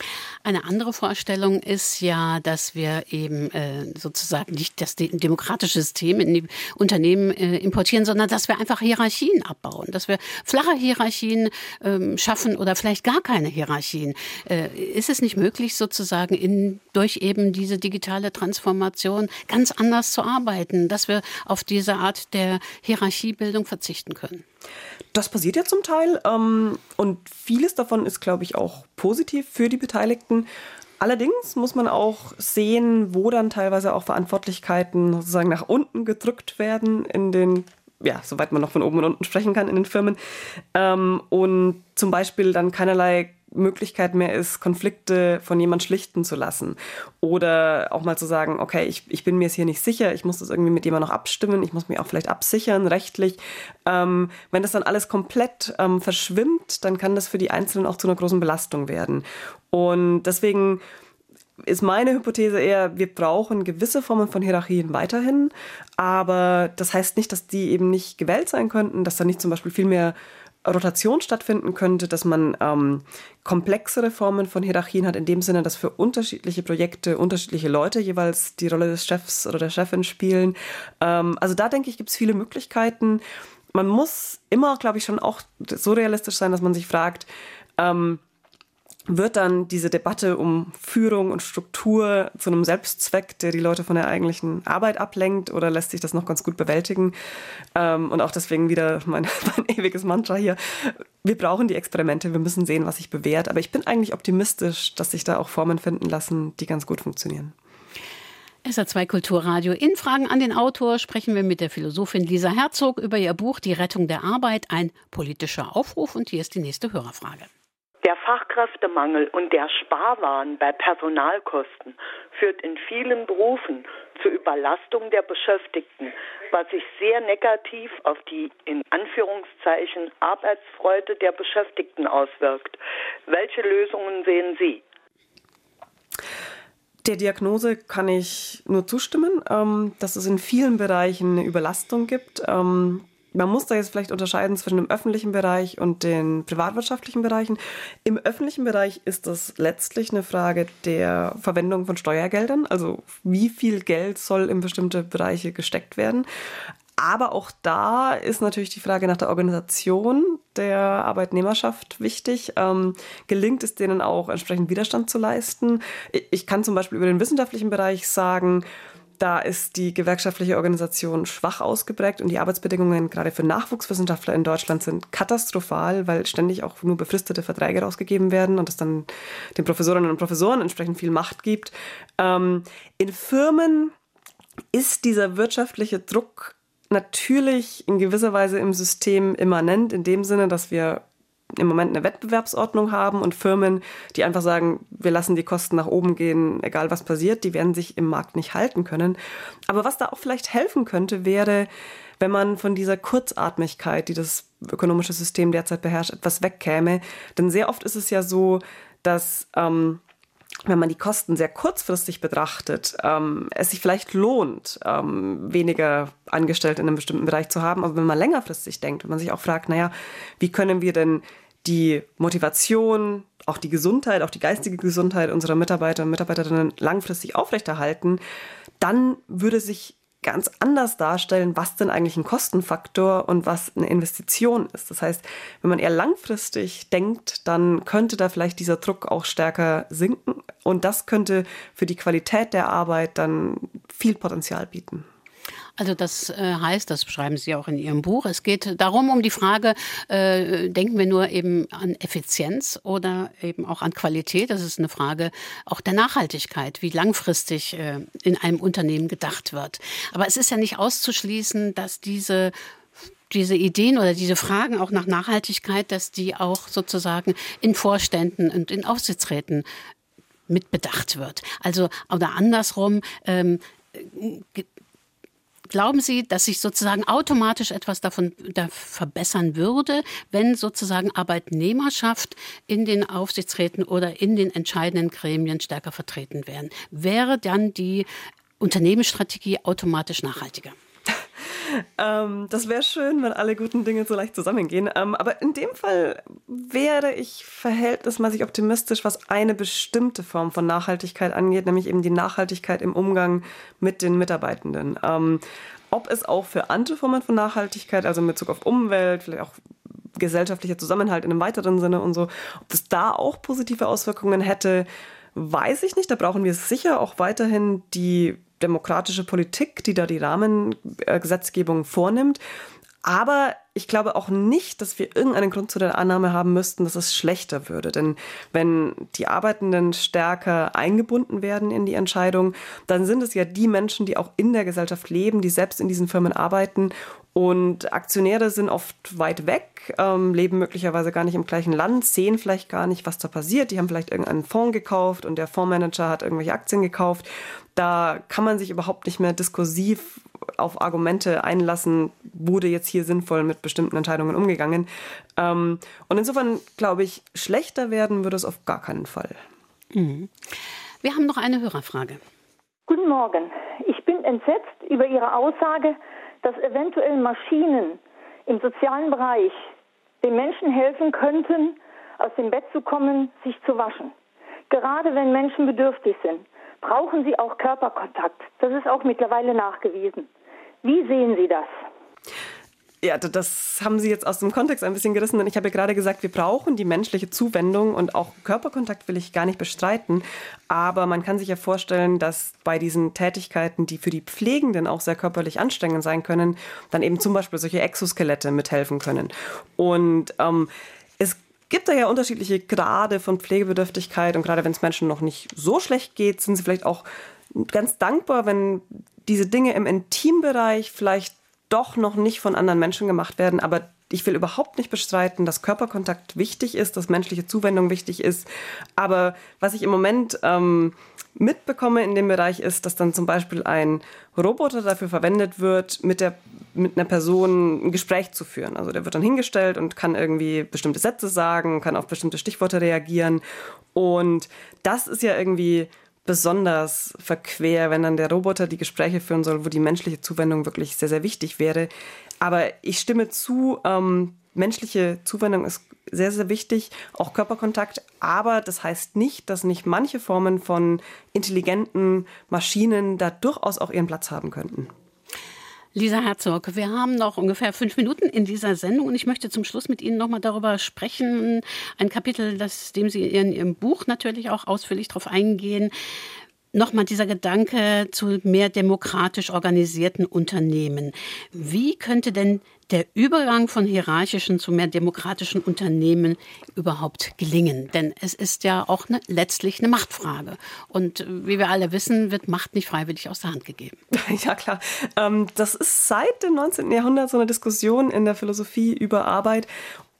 Eine andere Vorstellung ist ja, dass wir eben äh, sozusagen nicht das demokratische System in die Unternehmen äh, importieren, sondern dass wir einfach Hierarchien abbauen, dass wir flache Hierarchien ähm, schaffen oder vielleicht gar keine Hierarchien. Äh, ist es nicht möglich, sozusagen in, durch eben diese digitale Transformation ganz anders zu arbeiten, dass wir auf diese Art der Hierarchiebildung verzichten können? Das passiert ja zum Teil ähm, und vieles davon ist, glaube ich, auch positiv für die Beteiligten. Allerdings muss man auch sehen, wo dann teilweise auch Verantwortlichkeiten sozusagen nach unten gedrückt werden in den ja, soweit man noch von oben und unten sprechen kann in den Firmen. Ähm, und zum Beispiel dann keinerlei Möglichkeit mehr ist, Konflikte von jemand schlichten zu lassen. Oder auch mal zu sagen, okay, ich, ich bin mir jetzt hier nicht sicher, ich muss das irgendwie mit jemandem noch abstimmen, ich muss mich auch vielleicht absichern, rechtlich. Ähm, wenn das dann alles komplett ähm, verschwimmt, dann kann das für die Einzelnen auch zu einer großen Belastung werden. Und deswegen ist meine Hypothese eher, wir brauchen gewisse Formen von Hierarchien weiterhin, aber das heißt nicht, dass die eben nicht gewählt sein könnten, dass da nicht zum Beispiel viel mehr Rotation stattfinden könnte, dass man ähm, komplexere Formen von Hierarchien hat, in dem Sinne, dass für unterschiedliche Projekte unterschiedliche Leute jeweils die Rolle des Chefs oder der Chefin spielen. Ähm, also da denke ich, gibt es viele Möglichkeiten. Man muss immer, glaube ich, schon auch so realistisch sein, dass man sich fragt, ähm, wird dann diese Debatte um Führung und Struktur zu einem Selbstzweck, der die Leute von der eigentlichen Arbeit ablenkt, oder lässt sich das noch ganz gut bewältigen? Ähm, und auch deswegen wieder mein, mein ewiges Mantra hier. Wir brauchen die Experimente, wir müssen sehen, was sich bewährt. Aber ich bin eigentlich optimistisch, dass sich da auch Formen finden lassen, die ganz gut funktionieren. SA2 Kulturradio. In Fragen an den Autor sprechen wir mit der Philosophin Lisa Herzog über ihr Buch Die Rettung der Arbeit, ein politischer Aufruf. Und hier ist die nächste Hörerfrage. Der Fachkräftemangel und der Sparwahn bei Personalkosten führt in vielen Berufen zur Überlastung der Beschäftigten, was sich sehr negativ auf die in Anführungszeichen Arbeitsfreude der Beschäftigten auswirkt. Welche Lösungen sehen Sie? Der Diagnose kann ich nur zustimmen, ähm, dass es in vielen Bereichen eine Überlastung gibt. Man muss da jetzt vielleicht unterscheiden zwischen dem öffentlichen Bereich und den privatwirtschaftlichen Bereichen. Im öffentlichen Bereich ist das letztlich eine Frage der Verwendung von Steuergeldern, also wie viel Geld soll in bestimmte Bereiche gesteckt werden. Aber auch da ist natürlich die Frage nach der Organisation der Arbeitnehmerschaft wichtig. Ähm, gelingt es denen auch entsprechend Widerstand zu leisten? Ich kann zum Beispiel über den wissenschaftlichen Bereich sagen, da ist die gewerkschaftliche Organisation schwach ausgeprägt und die Arbeitsbedingungen gerade für Nachwuchswissenschaftler in Deutschland sind katastrophal, weil ständig auch nur befristete Verträge rausgegeben werden und es dann den Professorinnen und Professoren entsprechend viel Macht gibt. Ähm, in Firmen ist dieser wirtschaftliche Druck natürlich in gewisser Weise im System immanent, in dem Sinne, dass wir im Moment eine Wettbewerbsordnung haben und Firmen, die einfach sagen, wir lassen die Kosten nach oben gehen, egal was passiert, die werden sich im Markt nicht halten können. Aber was da auch vielleicht helfen könnte, wäre, wenn man von dieser Kurzatmigkeit, die das ökonomische System derzeit beherrscht, etwas wegkäme. Denn sehr oft ist es ja so, dass ähm, wenn man die Kosten sehr kurzfristig betrachtet, ähm, es sich vielleicht lohnt, ähm, weniger Angestellte in einem bestimmten Bereich zu haben. Aber wenn man längerfristig denkt, wenn man sich auch fragt, naja, wie können wir denn die Motivation, auch die Gesundheit, auch die geistige Gesundheit unserer Mitarbeiter und Mitarbeiterinnen langfristig aufrechterhalten, dann würde sich ganz anders darstellen, was denn eigentlich ein Kostenfaktor und was eine Investition ist. Das heißt, wenn man eher langfristig denkt, dann könnte da vielleicht dieser Druck auch stärker sinken und das könnte für die Qualität der Arbeit dann viel Potenzial bieten. Also das äh, heißt, das beschreiben Sie auch in Ihrem Buch, es geht darum, um die Frage, äh, denken wir nur eben an Effizienz oder eben auch an Qualität? Das ist eine Frage auch der Nachhaltigkeit, wie langfristig äh, in einem Unternehmen gedacht wird. Aber es ist ja nicht auszuschließen, dass diese diese Ideen oder diese Fragen auch nach Nachhaltigkeit, dass die auch sozusagen in Vorständen und in Aufsichtsräten mitbedacht wird. Also oder andersrum, ähm, Glauben Sie, dass sich sozusagen automatisch etwas davon da verbessern würde, wenn sozusagen Arbeitnehmerschaft in den Aufsichtsräten oder in den entscheidenden Gremien stärker vertreten wären? Wäre dann die Unternehmensstrategie automatisch nachhaltiger? Ähm, das wäre schön, wenn alle guten Dinge so leicht zusammengehen. Ähm, aber in dem Fall wäre ich verhältnismäßig optimistisch, was eine bestimmte Form von Nachhaltigkeit angeht, nämlich eben die Nachhaltigkeit im Umgang mit den Mitarbeitenden. Ähm, ob es auch für andere Formen von Nachhaltigkeit, also in Bezug auf Umwelt, vielleicht auch gesellschaftlicher Zusammenhalt in einem weiteren Sinne und so, ob es da auch positive Auswirkungen hätte, weiß ich nicht. Da brauchen wir sicher auch weiterhin die demokratische Politik, die da die Rahmengesetzgebung vornimmt. Aber ich glaube auch nicht, dass wir irgendeinen Grund zu der Annahme haben müssten, dass es schlechter würde. Denn wenn die Arbeitenden stärker eingebunden werden in die Entscheidung, dann sind es ja die Menschen, die auch in der Gesellschaft leben, die selbst in diesen Firmen arbeiten Und Aktionäre sind oft weit weg, ähm, leben möglicherweise gar nicht im gleichen Land, sehen vielleicht gar nicht, was da passiert. Die haben vielleicht irgendeinen Fonds gekauft und der Fondsmanager hat irgendwelche Aktien gekauft. Da kann man sich überhaupt nicht mehr diskursiv auf Argumente einlassen, wurde jetzt hier sinnvoll mit bestimmten Entscheidungen umgegangen. Ähm, und insofern glaube ich, schlechter werden würde es auf gar keinen Fall. Mhm. Wir haben noch eine Hörerfrage. Guten Morgen. Ich bin entsetzt über Ihre Aussage, dass eventuell Maschinen im sozialen Bereich den Menschen helfen könnten, aus dem Bett zu kommen, sich zu waschen. Gerade wenn Menschen bedürftig sind, brauchen sie auch Körperkontakt. Das ist auch mittlerweile nachgewiesen. Wie sehen Sie das? Ja, das haben Sie jetzt aus dem Kontext ein bisschen gerissen, denn ich habe ja gerade gesagt, wir brauchen die menschliche Zuwendung und auch Körperkontakt will ich gar nicht bestreiten. Aber man kann sich ja vorstellen, dass bei diesen Tätigkeiten, die für die Pflegenden auch sehr körperlich anstrengend sein können, dann eben zum Beispiel solche Exoskelette mithelfen können. Und ähm, es gibt da ja unterschiedliche Grade von Pflegebedürftigkeit und gerade wenn es Menschen noch nicht so schlecht geht, sind sie vielleicht auch ganz dankbar, wenn diese Dinge im Intimbereich vielleicht doch noch nicht von anderen Menschen gemacht werden. Aber ich will überhaupt nicht bestreiten, dass Körperkontakt wichtig ist, dass menschliche Zuwendung wichtig ist. Aber was ich im Moment ähm, mitbekomme in dem Bereich ist, dass dann zum Beispiel ein Roboter dafür verwendet wird, mit, der, mit einer Person ein Gespräch zu führen. Also der wird dann hingestellt und kann irgendwie bestimmte Sätze sagen, kann auf bestimmte Stichworte reagieren. Und das ist ja irgendwie besonders verquer, wenn dann der Roboter die Gespräche führen soll, wo die menschliche Zuwendung wirklich sehr, sehr wichtig wäre. Aber ich stimme zu, ähm, menschliche Zuwendung ist sehr, sehr wichtig, auch Körperkontakt. Aber das heißt nicht, dass nicht manche Formen von intelligenten Maschinen da durchaus auch ihren Platz haben könnten. Lisa Herzog, wir haben noch ungefähr fünf Minuten in dieser Sendung und ich möchte zum Schluss mit Ihnen nochmal darüber sprechen. Ein Kapitel, das, dem Sie in Ihrem Buch natürlich auch ausführlich darauf eingehen. Nochmal dieser Gedanke zu mehr demokratisch organisierten Unternehmen. Wie könnte denn der Übergang von hierarchischen zu mehr demokratischen Unternehmen überhaupt gelingen? Denn es ist ja auch eine, letztlich eine Machtfrage. Und wie wir alle wissen, wird Macht nicht freiwillig aus der Hand gegeben. Ja, klar. Ähm, das ist seit dem 19. Jahrhundert so eine Diskussion in der Philosophie über Arbeit.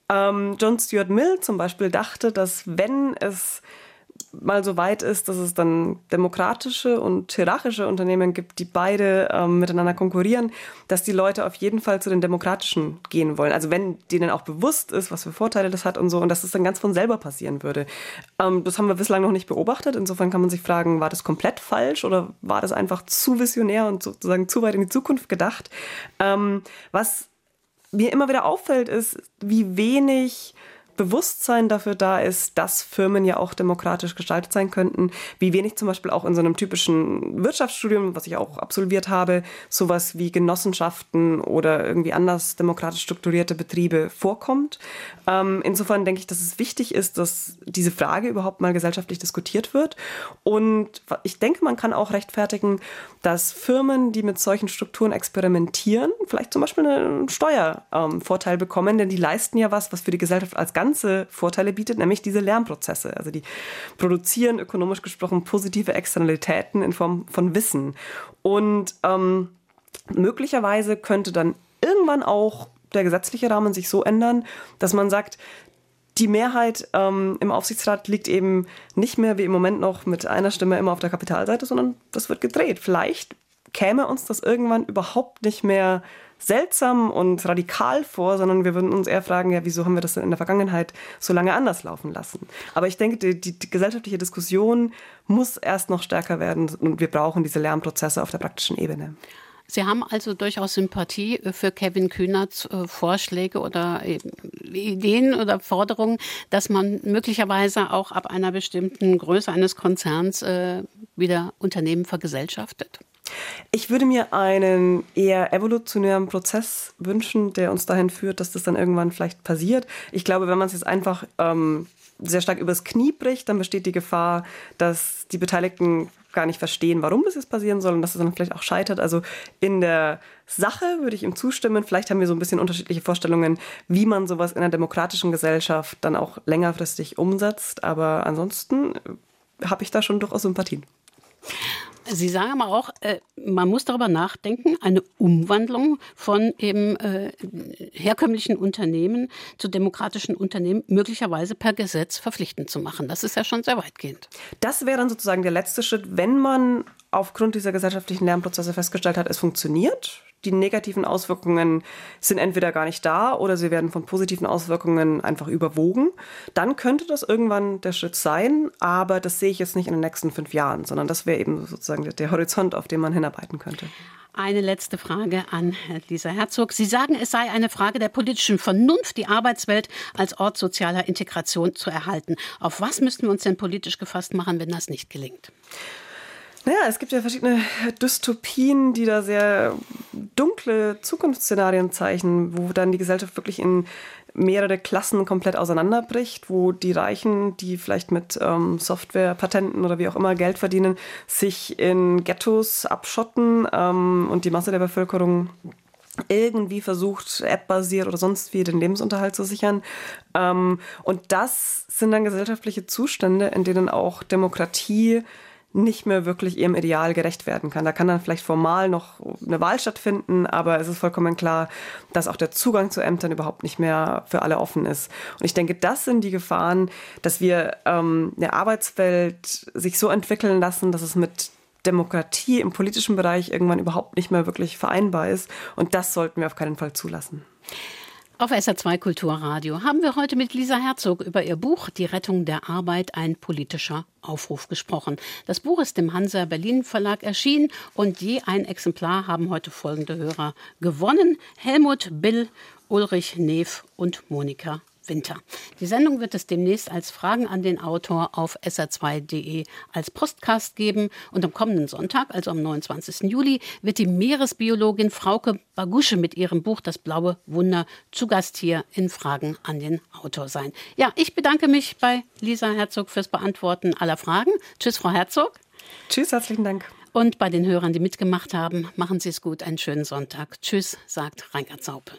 Ähm, John Stuart Mill zum Beispiel dachte, dass wenn es mal so weit ist, dass es dann demokratische und hierarchische Unternehmen gibt, die beide ähm, miteinander konkurrieren, dass die Leute auf jeden Fall zu den demokratischen gehen wollen. Also wenn denen auch bewusst ist, was für Vorteile das hat und so, und dass es dann ganz von selber passieren würde. Ähm, das haben wir bislang noch nicht beobachtet. Insofern kann man sich fragen, war das komplett falsch oder war das einfach zu visionär und sozusagen zu weit in die Zukunft gedacht? Ähm, was mir immer wieder auffällt, ist, wie wenig Bewusstsein dafür da ist, dass Firmen ja auch demokratisch gestaltet sein könnten, wie wenig zum Beispiel auch in so einem typischen Wirtschaftsstudium, was ich auch absolviert habe, sowas wie Genossenschaften oder irgendwie anders demokratisch strukturierte Betriebe vorkommt. Ähm, insofern denke ich, dass es wichtig ist, dass diese Frage überhaupt mal gesellschaftlich diskutiert wird. Und ich denke, man kann auch rechtfertigen, dass Firmen, die mit solchen Strukturen experimentieren, vielleicht zum Beispiel einen Steuervorteil ähm, bekommen, denn die leisten ja was, was für die Gesellschaft als Ganzes ganze Vorteile bietet, nämlich diese Lernprozesse. Also die produzieren ökonomisch gesprochen positive Externalitäten in Form von Wissen. Und ähm, möglicherweise könnte dann irgendwann auch der gesetzliche Rahmen sich so ändern, dass man sagt, die Mehrheit ähm, im Aufsichtsrat liegt eben nicht mehr wie im Moment noch mit einer Stimme immer auf der Kapitalseite, sondern das wird gedreht. Vielleicht käme uns das irgendwann überhaupt nicht mehr seltsam und radikal vor, sondern wir würden uns eher fragen, ja, wieso haben wir das denn in der Vergangenheit so lange anders laufen lassen? Aber ich denke, die, die, die gesellschaftliche Diskussion muss erst noch stärker werden und wir brauchen diese Lernprozesse auf der praktischen Ebene. Sie haben also durchaus Sympathie für Kevin Kühnerts äh, Vorschläge oder Ideen oder Forderungen, dass man möglicherweise auch ab einer bestimmten Größe eines Konzerns äh, wieder Unternehmen vergesellschaftet? Ich würde mir einen eher evolutionären Prozess wünschen, der uns dahin führt, dass das dann irgendwann vielleicht passiert. Ich glaube, wenn man es jetzt einfach ähm, sehr stark übers Knie bricht, dann besteht die Gefahr, dass die Beteiligten gar nicht verstehen, warum das jetzt passieren soll und dass es dann vielleicht auch scheitert. Also in der Sache würde ich ihm zustimmen. Vielleicht haben wir so ein bisschen unterschiedliche Vorstellungen, wie man sowas in einer demokratischen Gesellschaft dann auch längerfristig umsetzt. Aber ansonsten habe ich da schon durchaus Sympathien. Sie sagen aber auch, äh, man muss darüber nachdenken, eine Umwandlung von eben äh, herkömmlichen Unternehmen zu demokratischen Unternehmen möglicherweise per Gesetz verpflichtend zu machen. Das ist ja schon sehr weitgehend. Das wäre dann sozusagen der letzte Schritt, wenn man aufgrund dieser gesellschaftlichen Lernprozesse festgestellt hat, es funktioniert die negativen Auswirkungen sind entweder gar nicht da oder sie werden von positiven Auswirkungen einfach überwogen, dann könnte das irgendwann der Schritt sein, aber das sehe ich jetzt nicht in den nächsten fünf Jahren, sondern das wäre eben sozusagen der Horizont, auf den man hinarbeiten könnte. Eine letzte Frage an Lisa Herzog. Sie sagen, es sei eine Frage der politischen Vernunft, die Arbeitswelt als Ort sozialer Integration zu erhalten. Auf was müssten wir uns denn politisch gefasst machen, wenn das nicht gelingt? Naja, es gibt ja verschiedene Dystopien, die da sehr dunkle Zukunftsszenarien zeichnen, wo dann die Gesellschaft wirklich in mehrere Klassen komplett auseinanderbricht, wo die Reichen, die vielleicht mit ähm, Softwarepatenten oder wie auch immer Geld verdienen, sich in Ghettos abschotten ähm, und die Masse der Bevölkerung irgendwie versucht, App-basiert oder sonst wie den Lebensunterhalt zu sichern. Ähm, und das sind dann gesellschaftliche Zustände, in denen auch Demokratie nicht mehr wirklich ihrem Ideal gerecht werden kann. Da kann dann vielleicht formal noch eine Wahl stattfinden, aber es ist vollkommen klar, dass auch der Zugang zu Ämtern überhaupt nicht mehr für alle offen ist. Und ich denke, das sind die Gefahren, dass wir ähm, eine Arbeitswelt sich so entwickeln lassen, dass es mit Demokratie im politischen Bereich irgendwann überhaupt nicht mehr wirklich vereinbar ist. Und das sollten wir auf keinen Fall zulassen. Auf SR2 Kulturradio haben wir heute mit Lisa Herzog über ihr Buch Die Rettung der Arbeit, ein politischer Aufruf gesprochen. Das Buch ist im Hansa Berlin Verlag erschienen und je ein Exemplar haben heute folgende Hörer gewonnen. Helmut Bill, Ulrich Neef und Monika Winter. Die Sendung wird es demnächst als Fragen an den Autor auf sr2.de als Postcast geben. Und am kommenden Sonntag, also am 29. Juli, wird die Meeresbiologin Frauke Bagusche mit ihrem Buch Das blaue Wunder zu Gast hier in Fragen an den Autor sein. Ja, ich bedanke mich bei Lisa Herzog fürs Beantworten aller Fragen. Tschüss, Frau Herzog. Tschüss, herzlichen Dank. Und bei den Hörern, die mitgemacht haben, machen Sie es gut. Einen schönen Sonntag. Tschüss, sagt Reingard Saupe.